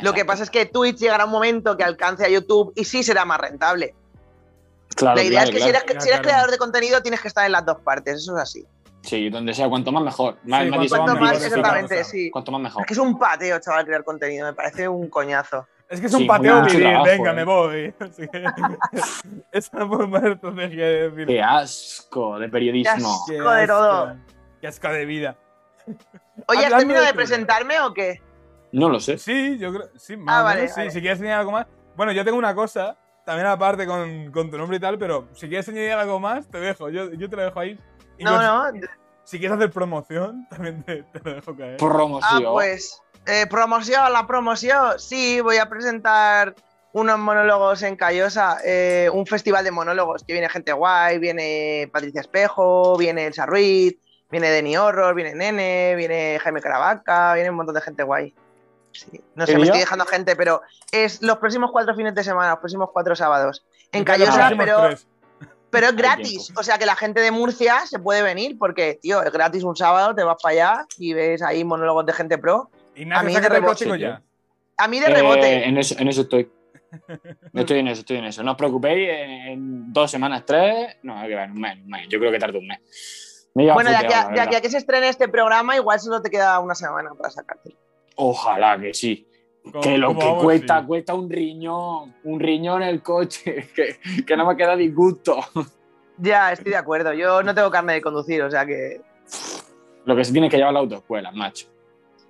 S3: Lo que pasa es que Twitch llegará un momento que alcance a YouTube y sí será más rentable.
S2: Claro,
S3: la idea
S2: claro,
S3: es que
S2: claro.
S3: si eres,
S1: Ya,
S3: si eres
S1: claro.
S3: creador de contenido tienes que estar en las dos partes, eso es así.
S2: Sí, donde sea, cuanto más mejor. Más,
S1: Sí,
S2: más
S1: cuanto
S3: más,
S1: más,
S3: exactamente, sí.
S2: Cuanto más mejor.
S3: Es que es un pateo, chaval, crear contenido, me parece un coñazo.
S1: Es que es
S2: Sí,
S1: un pateo
S2: mucho
S1: vivir,
S2: trabajo,
S1: venga,
S2: eh.
S1: me voy. Esa es muy mala estrategia de decir.
S2: Qué asco de periodismo.
S3: Qué asco de todo.
S1: Qué asco de vida.
S3: Oye, ¿has terminado
S1: de
S3: presentarme o qué?
S2: No lo sé.
S1: Sí, yo creo. Sí, más
S3: Ah,
S1: o
S3: vale,
S1: sí. Si quieres añadir algo más. Bueno, yo tengo una cosa, también aparte con, con tu nombre y tal, pero si quieres añadir algo más, te dejo. Yo, yo te lo dejo ahí.
S3: No, no.
S1: Si quieres hacer promoción, también te, te lo dejo caer.
S3: Ah,
S2: Promoción.
S3: pues, eh, promoción, la promoción. Sí, voy a presentar unos monólogos en Callosa, eh, un festival de monólogos, que viene gente guay, viene Patricia Espejo, viene Elsa Ruiz, viene Denny Horror, viene Nene, viene Jaime Caravaca, viene un montón de gente guay. Sí. No sé,
S2: ¿Qué
S3: me estoy dejando gente, pero es los próximos cuatro fines de semana, los próximos cuatro sábados. En Callosa, pero, pero es gratis. O sea que la gente de Murcia se puede venir porque, tío, es gratis un sábado, te vas para allá y ves ahí monólogos de gente pro. A mí de rebote,
S1: ya.
S3: A mí de
S2: Eh,
S3: rebote.
S2: en, eso, en eso estoy. Estoy en eso, estoy en eso. No os preocupéis, en, dos semanas, tres. No, que va, en un mes, un mes. Yo creo que tarda un mes. Me
S3: Bueno, de aquí, a,
S2: la
S3: de aquí
S2: verdad.
S3: a que se estrene este programa, igual solo te queda una semana para sacártelo.
S2: Ojalá que sí.
S1: ¿Cómo-
S2: Que lo que
S1: vamos?
S2: cuesta,
S1: Sí.
S2: cuesta un riñón. Un riñón en el coche. Que, que no me queda disgusto.
S3: Ya, estoy de acuerdo. Yo no tengo carne de conducir, o sea que.
S2: Lo que se tiene que llevar la autoescuela, macho.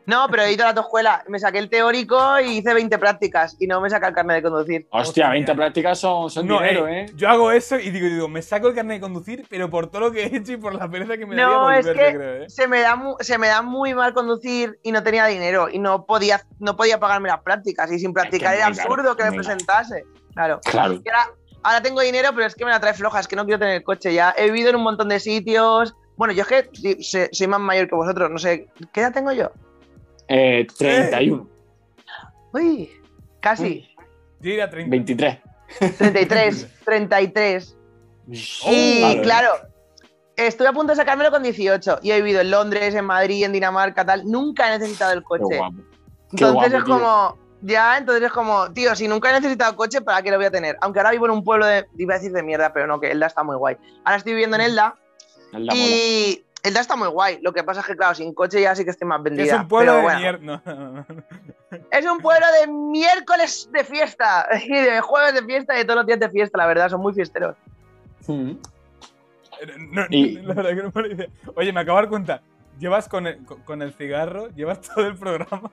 S3: No, pero he ido a la autoescuela. Me saqué el teórico y hice 20 prácticas y no me saca el carne de conducir.
S2: Hostia,
S1: Hostia.
S2: 20 prácticas son, son
S1: No,
S2: dinero,
S1: eh,
S2: ¿eh?
S1: Yo hago eso y digo, digo, me saco el carnet de conducir, pero por todo lo que he hecho y por la pereza que me daría
S3: No, es
S1: volverte,
S3: que
S1: creo, ¿eh?
S3: se me, da se me da muy mal conducir y no tenía dinero y no podía, no podía pagarme las prácticas y sin practicar
S2: Es que
S3: era absurdo que me presentase. Claro.
S2: Claro.
S3: Ahora, ahora tengo dinero, pero es que me la trae floja, es que no quiero tener coche ya. He vivido en un montón de sitios. Bueno, yo es que soy más mayor que vosotros, no sé. ¿Qué edad tengo yo?
S2: Eh, 31,
S3: Uy, casi.
S1: Yo iría a 30.
S2: 23.
S3: 33, 33.
S1: Oh,
S3: y
S2: vale.
S3: claro, estuve a punto de sacármelo con 18 y he vivido en Londres, en Madrid, en Dinamarca, tal. Nunca he necesitado el
S2: Qué
S3: coche.
S2: guapo. Qué
S3: Entonces
S2: guapo,
S3: es
S2: tío.
S3: como, ya, entonces es como, tío, si nunca he necesitado coche, ¿para qué lo voy a tener? Aunque ahora vivo en un pueblo de, iba a decir de mierda, pero no, que Elda está muy guay. Ahora estoy viviendo en Elda
S2: Es la moda.
S3: Elda está muy guay. Lo que pasa es que, claro, sin coche ya sí que estoy más vendida.
S1: es un pueblo
S3: pero
S1: de
S3: bueno.
S1: mierda. No, no, no, no.
S3: Es un pueblo de miércoles de fiesta y de jueves de fiesta y de todos los días de fiesta, la verdad, son muy fiesteros.
S2: Mm.
S1: No,
S2: Y-
S1: La verdad que no me lo idea. Oye, me acabo de dar cuenta. Llevas con el, con- con el cigarro, llevas todo el programa.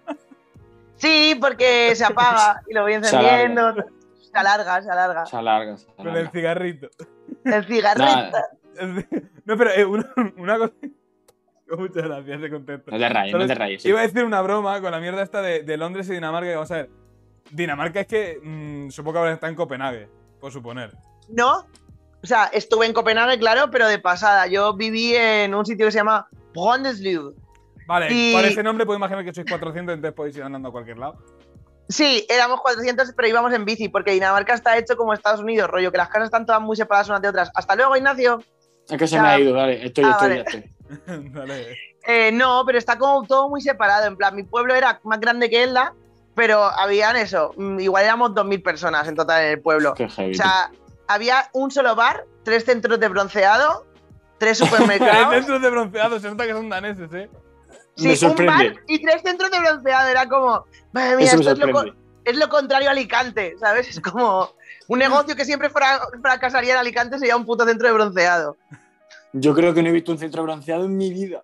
S3: Sí, porque se apaga y lo voy
S2: Se
S3: encendiendo. Se alarga, se alarga.
S2: Se alarga, se
S1: Con el
S2: alarga.
S1: cigarrito.
S3: El cigarrito.
S2: Nada,
S1: No, pero eh, una, una cosa. Muchas gracias, de contento.
S2: no te rayes, no te rayes. sí.
S1: Iba a decir una broma con la mierda esta de, de Londres y Dinamarca. Vamos a ver. Dinamarca es que mm, supongo que ahora está en Copenhague, por suponer.
S3: No, o sea, estuve en Copenhague, claro, pero de pasada. Yo viví en un sitio que se llama Brondeslid.
S1: Vale,
S3: Y-
S1: por ese nombre puedo imaginar que sois 400, entonces podéis ir andando a cualquier lado.
S3: Sí, éramos 400, pero íbamos en bici, porque Dinamarca está hecho como Estados Unidos, rollo, que las casas están todas muy separadas unas de otras. Hasta luego, Ignacio.
S2: Es que se
S3: Ya.
S2: me ha ido, dale. Estoy,
S3: Ah,
S2: estoy,
S3: vale.
S2: ya estoy.
S1: Vale.
S3: Eh, no, pero está como todo muy separado. En plan, mi pueblo era más grande que Elda, pero habían eso. mm, Igual éramos 2.000 personas en total en el pueblo.
S2: Qué heavy.
S3: O sea, había un solo bar, tres centros de bronceado, tres supermercados.
S1: centros de bronceado, se nota que son daneses, ¿eh?
S2: Me
S3: Sí, un
S2: sorprende.
S3: bar y tres centros de bronceado. Era como, madre mía, esto es, lo, es lo contrario a Alicante, ¿sabes? Es como un negocio que siempre fra- fracasaría en Alicante sería un puto centro de bronceado.
S2: Yo creo que no he visto un centro bronceado en mi vida.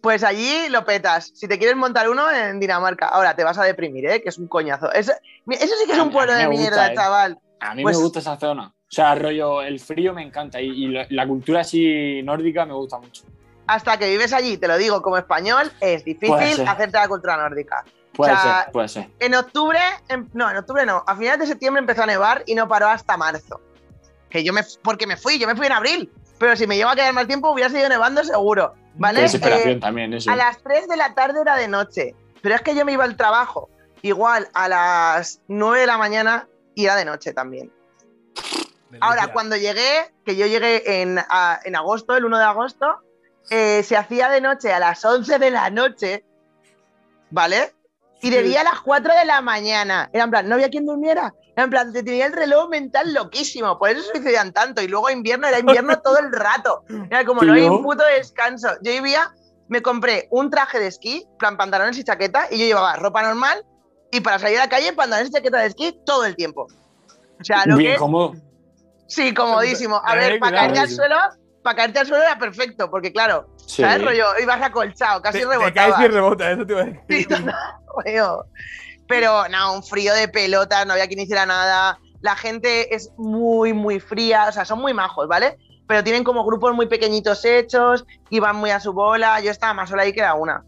S3: Pues allí lo petas. Si te quieres montar uno en Dinamarca, ahora te vas a deprimir, ¿eh? Que es un coñazo. Eso, eso sí que es un pueblo de
S2: gusta,
S3: mierda,
S2: ¿eh?
S3: chaval.
S2: A mí
S3: Pues-
S2: me gusta esa zona. O sea, rollo, el frío me encanta y, y la, la cultura así nórdica me gusta mucho.
S3: Hasta que vives allí, te lo digo como español, es difícil
S2: ser.
S3: hacerte la cultura nórdica.
S2: Puede
S3: O sea,
S2: ser, puede ser.
S3: En octubre, en- no, en octubre no, a finales de septiembre empezó a nevar y no paró hasta marzo. Que yo me, porque me fui, yo me fui en abril. Pero si me lleva a quedar más tiempo, hubiera seguido nevando seguro. ¿Vale? Eh,
S2: también, eso.
S3: a las 3 de la tarde era de noche. Pero es que yo me iba al trabajo igual a las 9 de la mañana y era de noche también. Ahora, cuando llegué, que yo llegué en, a- en agosto, el 1 de agosto, eh, se hacía de noche a las 11 de la noche, ¿vale? Y de día a las 4 de la mañana. Era en plan, no había quien durmiera. Era en plan, te tenía el reloj mental loquísimo. Por eso suicidan tanto. Y luego invierno, era invierno todo el rato. Era como, no hay un puto descanso. Yo vivía, me compré un traje de esquí, plan pantalones y chaqueta, y yo llevaba ropa normal. Y para salir a la calle, pantalones y chaqueta de esquí todo el tiempo. O sea, lo que
S2: Bien
S3: es
S2: cómodo.
S3: Sí, comodísimo. A ver, para caerte al suelo, para caerte al suelo era perfecto, porque claro,
S2: Sí.
S3: ¿sabes? Rollo, ibas acolchado,
S1: Te,
S3: casi
S1: te caes y rebota, eso te iba a decir.
S3: Sí, rollo. Pero no, un frío de pelotas, no había quien hiciera nada. La gente es muy, muy fría, o sea, son muy majos, ¿vale? Pero tienen como grupos muy pequeñitos hechos y van muy a su bola. Yo estaba más sola ahí que era una.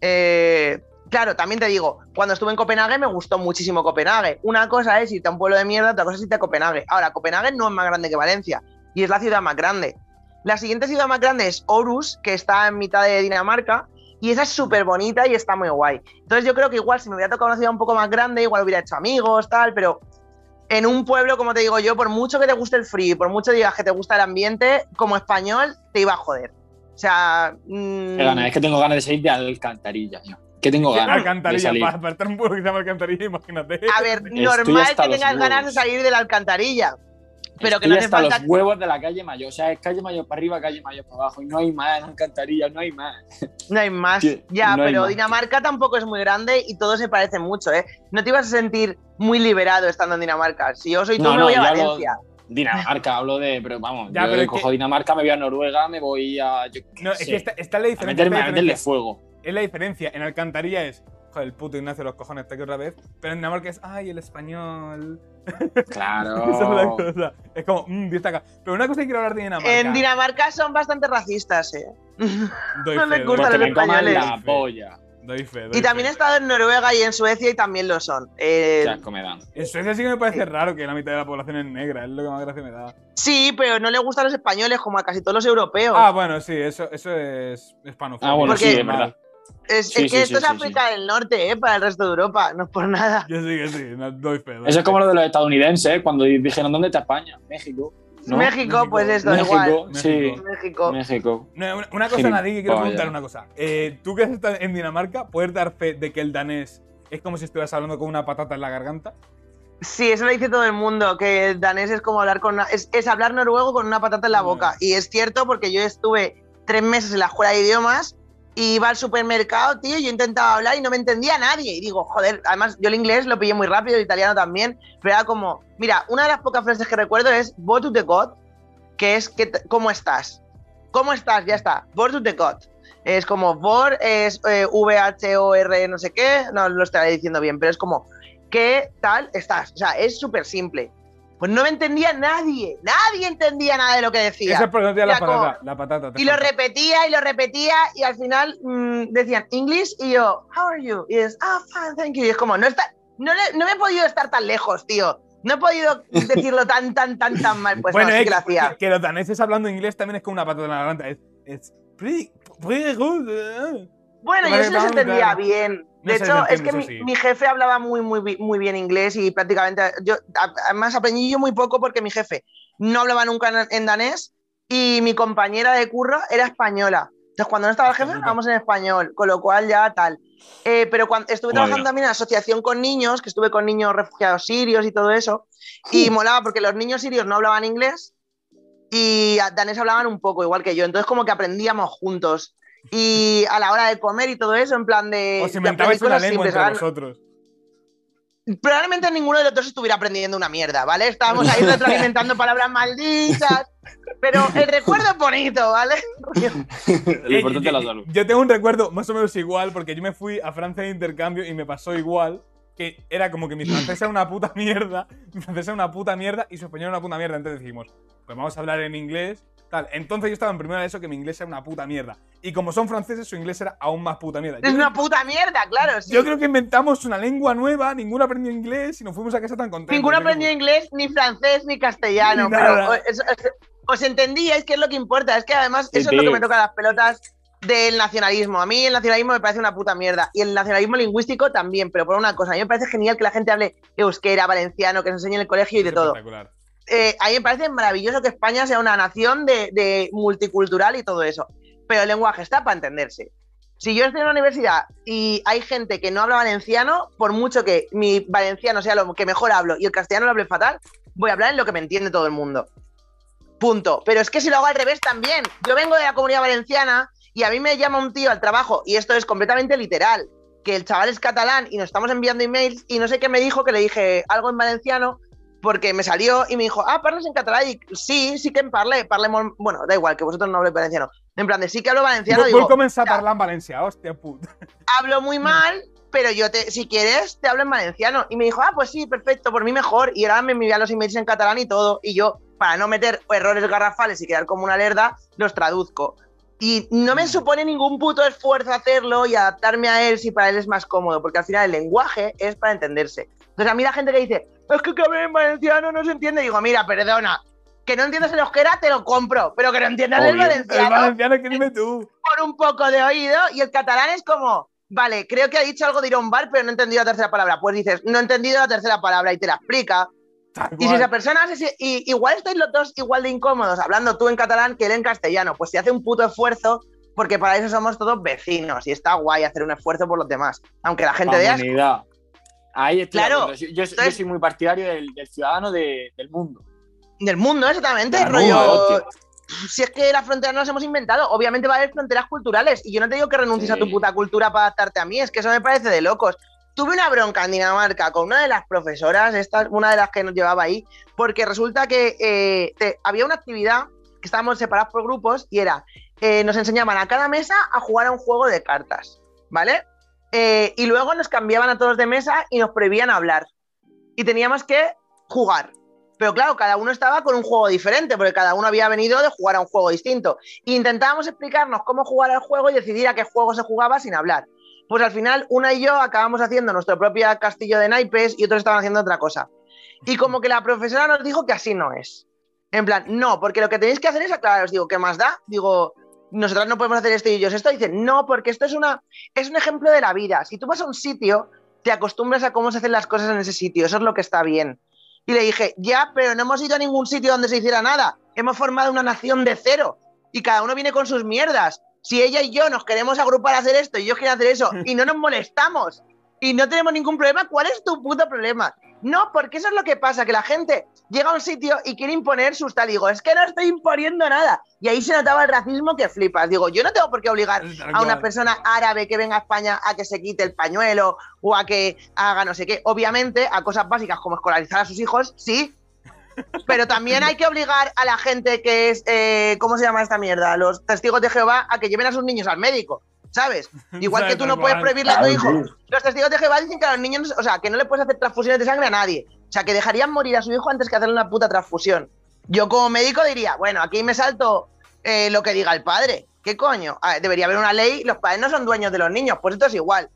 S3: Eh, claro, también te digo, cuando estuve en Copenhague me gustó muchísimo Copenhague. Una cosa es irte a un pueblo de mierda, otra cosa es irte a Copenhague. Ahora, Copenhague no es más grande que Valencia y es la ciudad más grande. La siguiente ciudad más grande es Aarhus, que está en mitad de Dinamarca, y esa es súper bonita y está muy guay. Entonces yo creo que igual si me hubiera tocado una ciudad un poco más grande, igual hubiera hecho amigos, tal, pero en un pueblo, como te digo yo, por mucho que te guste el frío, y por mucho digas que te gusta el ambiente, como español te iba a joder. O sea... mm,
S2: es que tengo ganas de salir de Alcantarilla, yo. Que tengo ganas de
S1: Alcantarilla,
S2: salir.
S1: para, en un pueblo que se llama Alcantarilla, imagínate.
S3: a ver,
S2: Estoy
S3: normal que tengas ganas de salir de la alcantarilla. Pero que no
S2: hasta
S3: falta...
S2: los huevos de la calle Mayor. O sea, es calle Mayor para arriba, calle Mayor para abajo. Y no hay más en Alcantarilla, no hay más.
S3: No hay más.
S2: Sí,
S3: ya,
S2: no
S3: pero
S2: más.
S3: Dinamarca tampoco es muy grande y todo se parece mucho, ¿eh? No te ibas a sentir muy liberado estando en Dinamarca. Si yo soy tú,
S2: No,
S3: me
S2: no,
S3: voy a
S2: yo hablo-
S3: Valencia.
S2: Dinamarca, hablo de. Pero vamos,
S1: Ya,
S2: yo
S1: pero
S2: cojo
S1: que-
S2: Dinamarca, me voy a Noruega, me voy a. Yo
S1: No, es que está, está la
S2: a
S1: diferencia.
S2: meterme, a meterle fuego.
S1: Es la diferencia. En Alcantarilla es, joder, el puto Ignacio los cojones está aquí otra vez. Pero en Dinamarca es, ay, el español.
S2: Claro.
S1: Esa es la cosa. Es como, mmm, acá. Pero una cosa que quiero hablar de Dinamarca.
S3: En Dinamarca son bastante racistas, ¿eh?
S1: Doy
S3: no
S1: fe,
S3: les gustan los españoles.
S2: la polla.
S1: Doy fe, doy
S3: Y también he estado en Noruega y en Suecia y también lo son. Eh,
S2: me dan.
S1: En Suecia sí que me parece raro que la mitad de la población es negra. Es lo que más gracia me da.
S3: sí, pero no le gustan los españoles como a casi todos los europeos.
S1: Ah, bueno, sí, eso, eso es hispanofobia.
S2: Ah, bueno,
S3: sí,
S2: es verdad.
S3: Es,
S2: sí,
S3: es que
S2: sí,
S3: esto
S2: sí,
S3: es
S2: sí,
S3: África del Norte, ¿eh? Para el resto de Europa, no es por nada.
S1: Yo sí, que sí, no, doy fe. doy
S2: Eso es como lo de los estadounidenses, ¿eh? cuando dijeron ¿dónde está España? México. ¿no?
S3: México,
S1: México.
S3: pues esto,
S2: México,
S3: igual.
S2: sí.
S1: México.
S3: México.
S2: México.
S1: No, una, una cosa, Nadie, que quiero preguntar una cosa. Eh, Tú que has estado en Dinamarca, ¿puedes dar fe de que el danés es como si estuvieras hablando con una patata en la garganta?
S3: Sí, eso lo dice todo el mundo, que el danés es como hablar con una- es, es hablar noruego con una patata en la boca. Y es cierto porque yo estuve tres meses en la escuela de idiomas iba al supermercado, tío, y yo intentaba hablar y no me entendía nadie. Y digo, joder, además yo el inglés lo pillé muy rápido, el italiano también, pero era como, mira, una de las pocas frases que recuerdo es What to the God, que es que ¿cómo estás? ¿Cómo estás? Ya está. What to the God. Es como Vor, es eh, V-H-O-R, no sé qué, no lo estaré diciendo bien, pero es como, ¿qué tal estás? O sea, es súper simple. Pues no me entendía nadie, nadie entendía nada de lo que decía.
S1: Eso es porque no te da la
S3: como-
S1: patata. La patata
S3: Y lo repetía y lo repetía y al final mm, decían English y yo, how are you? Y es, ah, fine, thank you. Y es como, no, está, no, no me he podido estar tan lejos, tío. No he podido decirlo tan, tan, tan, tan mal. Pues
S1: bueno,
S3: no,
S1: eh,
S3: que lo
S1: que,
S3: hacía.
S1: que los daneses hablando inglés también es como una patata en la garganta. Es, es pretty, pretty good. eh.
S3: Bueno, yo sí los entendía bien. De hecho, es que mi,
S1: sí.
S3: mi jefe hablaba muy, muy, muy bien inglés y prácticamente. Yo, además, aprendí yo muy poco porque mi jefe no hablaba nunca en, danés y mi compañera de curro era española. Entonces, cuando no estaba el jefe, hablábamos en español, con lo cual ya tal. Eh, pero cuando estuve trabajando
S2: bien.
S3: también en asociación con niños, que estuve con niños refugiados sirios y todo eso, y molaba porque los niños sirios no hablaban inglés y danés hablaban un poco, igual que yo. Entonces, como que aprendíamos juntos. Y a la hora de comer y todo eso, en plan de.
S1: Os inventabais una lengua entre
S3: ahora-
S1: vosotros.
S3: probablemente ninguno de los dos estuviera aprendiendo una mierda, ¿vale? Estábamos ahí retroalimentando palabras malditas, pero el recuerdo es bonito, ¿vale?
S2: Lo
S1: Eh,
S2: importante
S1: yo,
S2: es la salud.
S1: yo tengo un recuerdo más o menos igual, porque yo me fui a Francia de intercambio y me pasó igual. Que era como que mi francés era una puta mierda, mi francés era una puta mierda y su español era una puta mierda. Entonces dijimos, pues vamos a hablar en inglés, tal. Entonces yo estaba en primera de eso que mi inglés era una puta mierda. Y como son franceses, su inglés era aún más puta mierda. Yo
S3: Es
S1: creo-
S3: una puta mierda, claro. sí.
S1: Yo creo que inventamos una lengua nueva, ninguno aprendió inglés y nos fuimos a casa tan contentos.
S3: Ninguno
S1: Yo
S3: aprendió inglés, ni francés, ni castellano.
S1: Ni
S3: pero os, os- os entendíais que es lo que importa. Es que además
S2: Sí,
S3: eso es lo que me toca las pelotas del nacionalismo. A mí el nacionalismo me parece una puta mierda. Y el nacionalismo lingüístico también. Pero por una cosa, a mí me parece genial que la gente hable euskera, valenciano, que se enseñe en el colegio y de todo.
S1: espectacular.
S3: Eh, a mí me parece maravilloso que España sea una nación de, de multicultural y todo eso. Pero el lenguaje está para entenderse. Si yo estoy en una universidad y hay gente que no habla valenciano, por mucho que mi valenciano sea lo que mejor hablo y el castellano lo hable fatal, voy a hablar en lo que me entiende todo el mundo. Punto. Pero es que si lo hago al revés también. Yo vengo de la comunidad valenciana y a mí me llama un tío al trabajo, y esto es completamente literal, que el chaval es catalán y nos estamos enviando emails y no sé qué me dijo, que le dije algo en valenciano porque me salió y me dijo, ah, ¿parlas en catalán? Y sí, sí que en parle, parle molt- Bueno, da igual, que vosotros no habléis valenciano. En plan de sí que hablo valenciano,
S1: Vull,
S3: digo,
S1: a
S3: "Ya,
S1: parlar en valencià, hòstia puta.
S3: hablo muy mal, pero yo te, si quieres, te hablo en valenciano. Y me dijo, ah, pues sí, perfecto, por mí mejor. Y ahora me envía los emails en catalán y todo. Y yo, para no meter errores garrafales y quedar como una lerda, los traduzco. Y no me supone ningún puto esfuerzo hacerlo y adaptarme a él si para él es más cómodo, porque al final el lenguaje es para entenderse. Entonces a mí la gente que dice, es que que en valenciano no se entiende, digo, mira, perdona, que no entiendas el euskera te lo compro, pero que no entiendas el
S2: Obvio.
S1: El
S3: valenciano
S1: valenciano que dime tú.
S3: por un poco de oído y el catalán es como, vale, creo que ha dicho algo de ir a un bar, pero no he entendido la tercera palabra. Pues dices, no he entendido la tercera palabra y te la explica. Y si esa persona, se y, igual estáis los dos igual de incómodos hablando tú en catalán que él en castellano, pues se hace un puto esfuerzo porque para eso somos todos vecinos y está guay hacer un esfuerzo por los demás. Aunque la gente vea...
S2: Ahí estoy
S3: Claro.
S2: Yo, yo- soy muy partidario del, del ciudadano de- del mundo.
S3: Del mundo, exactamente, rollo. si es que las fronteras no las hemos inventado, obviamente va a haber fronteras culturales. Y yo no te digo que renuncies
S2: Sí.
S3: a tu puta cultura para adaptarte a mí, es que eso me parece de locos. Tuve una bronca en Dinamarca con una de las profesoras, esta, una de las que nos llevaba ahí, porque resulta que eh, te- había una actividad que estábamos separados por grupos y era, eh, nos enseñaban a cada mesa a jugar a un juego de cartas, ¿vale? Eh, y luego nos cambiaban a todos de mesa y nos prohibían hablar. Y teníamos que jugar. Pero claro, cada uno estaba con un juego diferente, porque cada uno había venido de jugar a un juego distinto. E intentábamos explicarnos cómo jugar al juego y decidir a qué juego se jugaba sin hablar. Pues al final, una y yo acabamos haciendo nuestro propio castillo de naipes y otros estaban haciendo otra cosa. Y como que la profesora nos dijo que así no es. En plan, no, porque lo que tenéis que hacer es aclararos. Digo, ¿qué más da? Digo, nosotros no podemos hacer esto y ellos esto. Dicen, no, porque esto es, una, es un ejemplo de la vida. Si tú vas a un sitio, te acostumbras a cómo se hacen las cosas en ese sitio. Eso es lo que está bien. Y le dije, ya, pero no hemos ido a ningún sitio donde se hiciera nada. Hemos formado una nación de cero. Y cada uno viene con sus mierdas. Si ella y yo nos queremos agrupar a hacer esto y yo quiero hacer eso y no nos molestamos y no tenemos ningún problema, ¿cuál es tu puto problema? No, porque eso es lo que pasa, que la gente llega a un sitio y quiere imponer sus tal. Digo, es que no estoy imponiendo nada. Y ahí se notaba el racismo que flipas. Digo, yo no tengo por qué obligar a una persona árabe que venga a España a que se quite el pañuelo o a que haga no sé qué. Obviamente, a cosas básicas como escolarizar a sus hijos, sí. Pero también hay que obligar a la gente que es, eh, ¿cómo se llama esta mierda? Los testigos de Jehová a que lleven a sus niños al médico, ¿sabes? Igual que tú no puedes prohibirle a tu hijo. Los testigos de Jehová dicen que a los niños, o sea, que no le puedes hacer transfusiones de sangre a nadie. O sea, que dejarían morir a su hijo antes que hacerle una puta transfusión. Yo como médico diría, bueno, aquí me salto eh, lo que diga el padre. ¿Qué coño? A ver, debería haber una ley, los padres no son dueños de los niños, pues esto es igual.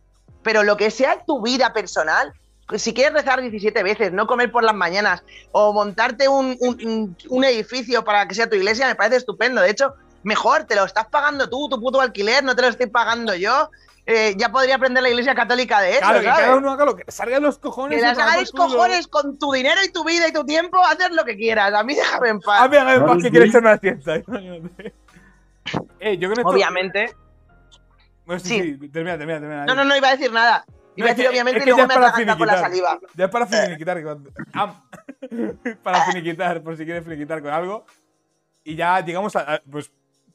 S3: Pero lo que sea tu vida personal, si quieres rezar 17 veces, no comer por las mañanas o montarte un, un- un edificio para que sea tu iglesia, me parece estupendo. De hecho, mejor, te lo estás pagando tú, tu puto alquiler, no te lo estoy pagando yo. Eh, ya podría aprender la iglesia católica de eso,
S1: Claro, que cada uno haga lo que le salga de los cojones.
S3: Que
S1: y por
S3: hagáis
S1: culo.
S3: cojones con tu dinero y tu vida y tu tiempo, hacer lo que quieras. A mí déjame en paz.
S1: A mí hágame en paz que
S2: sí.
S1: quiere echarme la siesta. imagínate. Eh, yo con esto.
S3: Obviamente.
S1: Bueno, sí,
S3: Sí.
S1: sí, termina, termina, termina.
S3: No, no, no iba a decir nada. Iba
S1: No,
S3: a decir obviamente
S1: es
S3: y
S1: que
S3: luego
S1: ya
S3: me
S1: es para
S3: atraganta con la
S1: finiquitar.
S3: saliva.
S1: Ya es para finiquitar. para finiquitar, por si quieres finiquitar con algo. Y ya llegamos a. a- Pues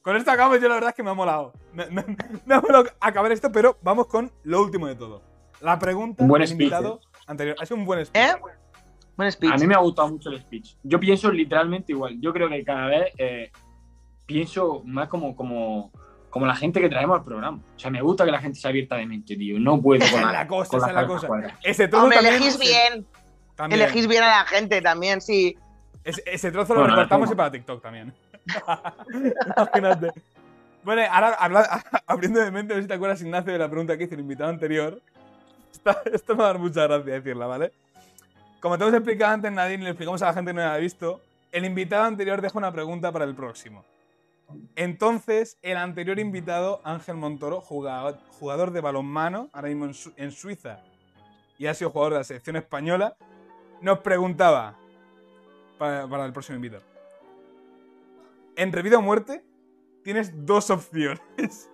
S1: con esto acabamos. Yo la verdad es que me ha molado. Me, me- me ha molado acabar esto, pero vamos con lo último de todo. La pregunta
S2: Un buen
S1: del
S2: speech,
S1: invitado anterior. Ha sido un buen speech.
S3: ¿Eh? Buen speech.
S2: A mí me ha gustado mucho el speech. Yo pienso literalmente igual. Yo creo que cada vez eh, pienso más como, como, como la gente que traemos al programa. O sea, me gusta que la gente sea abierta de mente, tío. No puedo con
S1: Esa es
S2: la,
S1: la cosa,
S2: con
S1: esa es la cosa. Ese trozo
S3: Hombre,
S1: también-
S3: elegís bien.
S1: también.
S3: Elegís bien a la gente también, sí.
S1: Ese, ese trozo lo recortamos y para TikTok también. Imagínate. Bueno, ahora abriendo de mente, a ver si te acuerdas, Ignacio, de la pregunta que hizo el invitado anterior. Esto me va a dar mucha gracia decirla, ¿vale? Como te hemos explicado antes, Nadine, le explicamos a la gente que no la ha visto, el invitado anterior deja una pregunta para el próximo. Entonces, el anterior invitado, Ángel Montoro, jugador, de balonmano, ahora mismo en Suiza, y ha sido jugador de la selección española, nos preguntaba para, para el próximo invitado. Entre vida o muerte, tienes dos opciones.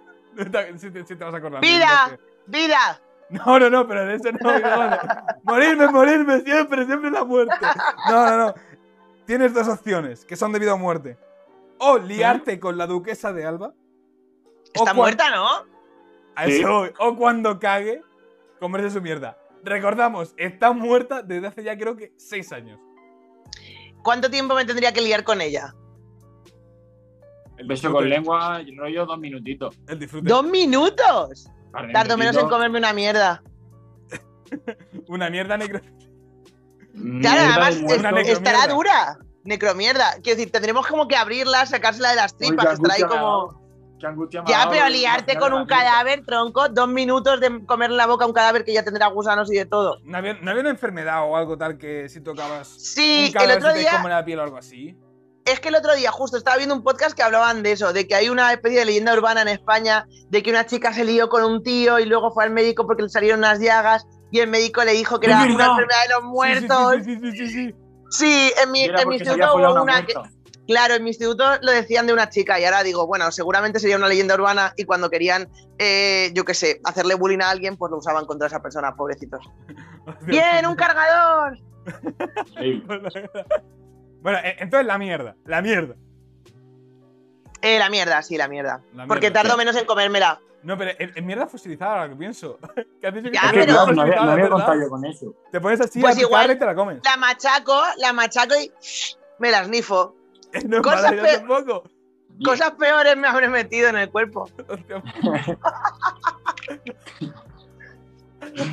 S1: si, te, si te vas a acordar.
S3: ¡Vida! ¡Vida!
S1: No, no, no, pero de eso no. no. Morirme, morirme, siempre, siempre la muerte. No, no, no. Tienes dos opciones, que son de vida o muerte. O liarte con la duquesa de Alba.
S3: Está muerta, ¿no?
S1: A eso voy. O cuando cague, comerse su mierda. Recordamos, está muerta desde hace ya creo que seis años.
S3: ¿Cuánto tiempo me tendría que liar con ella?
S2: El beso con lengua, rollo dos minutitos.
S1: El disfrute.
S3: ¡Dos minutos! Tardo menos en comerme una mierda.
S1: Una mierda negra.
S3: Claro, además
S2: de
S3: es-
S1: necromierda.
S3: estará dura. Necromierda. Quiero decir, tendremos como que abrirla, sacársela de las tripas, estará ahí como. Ya, pero liarte con un cadáver, tronco, dos minutos de comerle la boca a un cadáver que ya tendrá gusanos y de todo.
S1: ¿No había, no había una enfermedad o algo tal que si tocabas
S3: Sí,
S1: un
S3: el otro
S1: se te
S3: día,
S1: come la piel o algo así?
S3: Es que el otro día justo estaba viendo un podcast que hablaban de eso, de que hay una especie de leyenda urbana en España de que una chica se lió con un tío y luego fue al médico porque le salieron unas llagas y el médico le dijo que era
S2: verdad.
S3: una enfermedad de los
S1: Sí,
S3: muertos.
S1: Sí, sí, sí, sí, sí, sí.
S3: Sí, en mi, instituto hubo
S2: una
S3: una que,
S2: muerta.
S3: Claro, en mi instituto lo decían de una chica y ahora digo, bueno, seguramente sería una leyenda urbana y cuando querían, eh, yo qué sé, hacerle bullying a alguien, pues lo usaban contra esa persona, pobrecitos. ¡Bien, un cargador!
S1: Bueno, e- entonces la mierda, la mierda.
S3: Eh, la mierda, sí, la mierda.
S1: La
S3: Porque
S1: mierda,
S3: tardo
S1: sí.
S3: menos en comérmela.
S1: No, pero en, en mierda fosilizada, ahora que pienso. Que has dicho que
S3: Ya, pero-
S1: pones
S2: claro, no había, no había contado yo con eso.
S1: Te pones así
S3: Pues
S1: a
S3: igual-
S1: y te la comes.
S3: La machaco, la machaco y me la snifo.
S1: No es
S3: cosas
S1: mala, yo
S3: pe-
S1: tampoco.
S3: Cosas peores me habré metido en el cuerpo.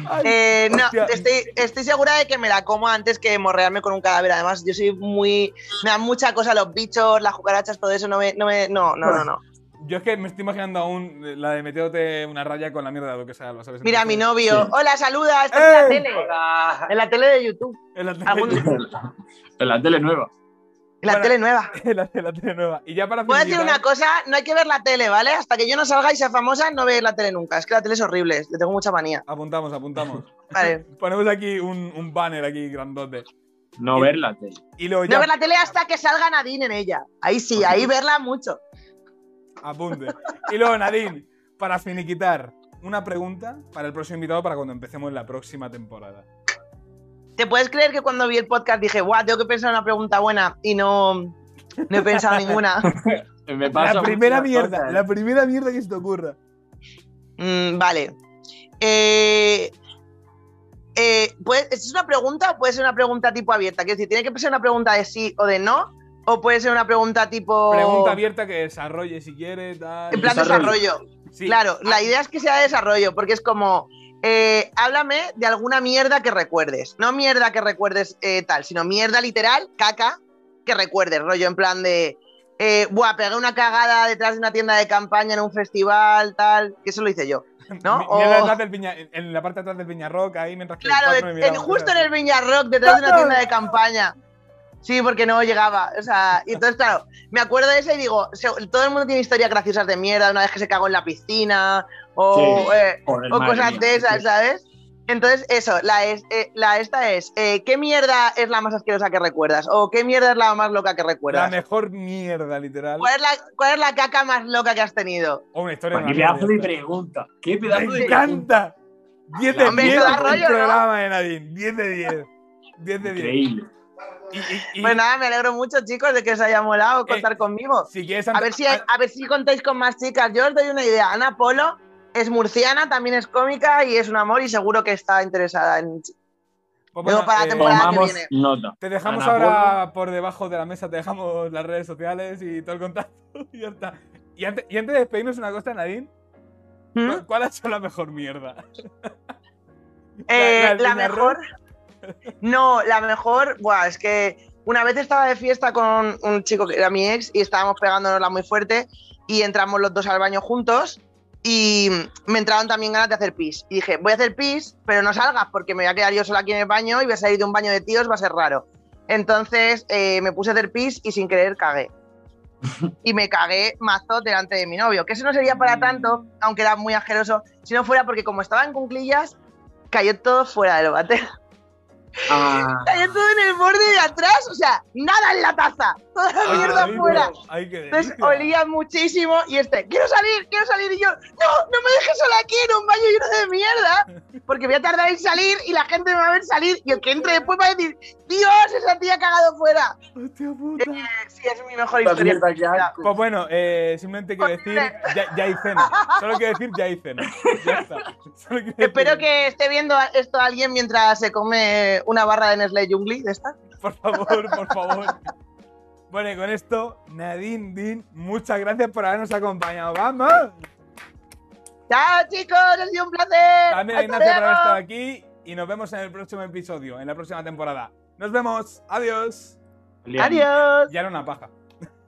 S1: Ay,
S3: Eh, no, estoy, estoy segura de que me la como antes que morrearme con un cadáver. Además, yo soy muy. Me dan mucha cosa los bichos, las cucarachas, todo eso. No me. No, me, no, no, no, no.
S1: Yo es que me estoy imaginando aún eh, la de metiéndote una raya con la mierda de lo que sea, ¿lo sabes?
S3: Mira, mi novio.
S2: Sí.
S3: Hola, saluda. Estás en la
S1: ¡Ey!
S3: tele. En la tele de YouTube.
S1: En la,
S3: Algún-
S2: en la tele nueva.
S3: En la
S1: Bueno,
S3: tele nueva.
S1: en la, la tele nueva. Y ya para
S3: Voy a decir una cosa, no hay que ver la tele, ¿vale? Hasta que yo no salga y sea famosa, no veis la tele nunca. Es que la tele es horrible, le tengo mucha manía.
S1: Apuntamos, apuntamos.
S3: Vale.
S1: Ponemos aquí un, un banner aquí grandote.
S2: No
S1: Y-
S2: ver la tele.
S1: Y luego
S3: No ver la tele hasta que salga Nadine en ella. Ahí sí, ahí verla mucho.
S1: apunte. Y luego, Nadine, para finiquitar, una pregunta para el próximo invitado para cuando empecemos la próxima temporada.
S3: ¿Te puedes creer que cuando vi el podcast dije, guau, tengo que pensar una pregunta buena y no, no he pensado ninguna?
S2: Me pasa
S1: La primera mierda,
S2: cosas,
S1: la primera mierda que se te ocurra.
S3: Mm, vale. Eh, eh, ¿puede- ¿Es una pregunta o puede ser una pregunta tipo abierta? Quiero decir, ¿tiene que ser una pregunta de sí o de no? ¿O puede ser una pregunta tipo.
S1: Pregunta abierta que desarrolle si quiere, tal.
S3: En plan
S2: Desarrollo.
S3: desarrollo.
S1: Sí.
S3: Claro, la
S1: Ah,
S3: idea es que sea de desarrollo, porque es como. Eh, háblame de alguna mierda que recuerdes. No mierda que recuerdes eh, tal, sino mierda literal, caca, que recuerdes, rollo, en plan de. Eh, buah, pegué una cagada detrás de una tienda de campaña en un festival, tal. Que eso lo hice yo. ¿no? O-
S1: del Viña- en- la parte de atrás del Viña Rock, ahí mientras que
S3: Claro,
S1: cuatro me
S3: en- justo en el Viña Rock, detrás de una tienda de campaña. Sí, porque no llegaba. O sea, y entonces, claro, me acuerdo de eso y digo, todo el mundo tiene historias graciosas de mierda, una vez que se cagó en la piscina, o,
S2: Sí.
S3: eh, o cosas
S2: mía.
S3: de esas, ¿sabes? Entonces, eso, la, es, eh, la esta es, eh, ¿qué mierda es la más asquerosa que recuerdas? ¿O qué mierda es la más loca que
S1: La
S3: recuerdas?
S1: mejor mierda, literal.
S3: ¿Cuál es, la, ¿Cuál es la caca más loca que has tenido?
S1: O una historia
S2: Qué pedazo de pregunta. Qué pedazo
S1: Me
S2: de
S1: encanta. 10 de
S3: Hombre,
S1: 10
S3: eso da
S1: el
S3: rollo, ¿no?
S1: programa de Nadine. 10 de 10. 10 de 10.
S2: Increíble.
S1: Y, y- y
S3: Pues nada, me alegro mucho, chicos, de que os haya molado
S1: Eh,
S3: contar conmigo.
S1: si quieres
S3: A ver si, a ver si contáis con más chicas. Yo os doy una idea. Ana Polo es murciana, también es cómica y es un amor y seguro que está interesada en.
S1: Pues
S3: Luego para la
S1: eh,
S3: temporada que viene.
S2: nota.
S1: Te dejamos
S2: Ana
S1: ahora por debajo de la mesa, te dejamos las redes sociales y todo el contacto y ya está. Y antes, y antes de despedirnos una cosa, Nadine,
S3: ¿Mm?
S1: ¿cuál, ha sido la mejor mierda?
S3: Eh,
S1: ¿La- la
S3: la, mejor. No, la mejor. Buah, es que una vez estaba de fiesta con un chico que era mi ex y estábamos pegándonosla muy fuerte y entramos los dos al baño juntos y me entraron también ganas de hacer pis. Y dije, voy a hacer pis, pero no salgas porque me voy a quedar yo sola aquí en el baño y voy a salir de un baño de tíos, va a ser raro. Entonces eh, me puse a hacer pis y sin querer cagué. Y me cagué mazo delante de mi novio, que eso no sería para tanto, aunque era muy asqueroso, si no fuera porque como estaba en cunclillas, cayó todo fuera del váter.
S2: Ah,
S3: Cayó todo en el borde de atrás, o sea, nada en la taza, toda la mierda
S1: delicia,
S3: fuera.
S1: Ay, qué
S3: Entonces olía muchísimo y este, quiero salir, quiero salir. Y yo, no, no me dejes sola aquí en un baño lleno de mierda, porque voy a tardar en salir y la gente me va a ver salir y el que entre después va a decir, Dios, esa tía ha cagado fuera.
S1: Hostia puta.
S3: Eh, sí, es mi mejor
S2: la
S3: historia.
S2: asco.
S1: Pues bueno, eh, simplemente quiero decir, ya, ya hay cena. Solo quiero decir, ya hay cena. Ya está.
S3: Espero que esté viendo esto alguien mientras se come una barra de Nestlé Jungli de esta.
S1: Por favor, por favor. Bueno, y con esto, Nadine, Din, muchas gracias por habernos acompañado. ¡Vamos!
S3: Chao chicos, ha sido un placer.
S1: También a Ignacio por haber estado aquí y nos vemos en el próximo episodio, en la próxima temporada. Nos vemos. Adiós.
S3: Adiós.
S1: Ya era una paja.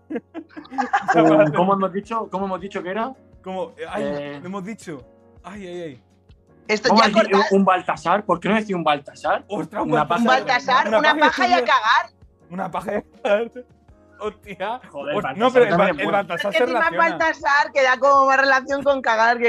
S2: Um, ¿Cómo hemos dicho? ¿Cómo hemos dicho que era?
S1: Como, eh, ay,
S2: Eh.
S1: lo hemos dicho. Ay, ay, ay.
S3: Esto
S2: ¿Cómo
S3: ya
S2: decir un Baltasar? ¿Por qué no decir un Baltasar?
S1: Ostras,
S2: Una
S3: Un. Baltasar, una paja y a cagar.
S1: Una paja de cagar. Hostia.
S2: Joder, Baltasar
S1: no, pero el, el
S2: bueno.
S1: Baltasar
S3: Es
S1: se
S3: que encima
S1: relaciona.
S3: Baltasar que da como más relación con cagar que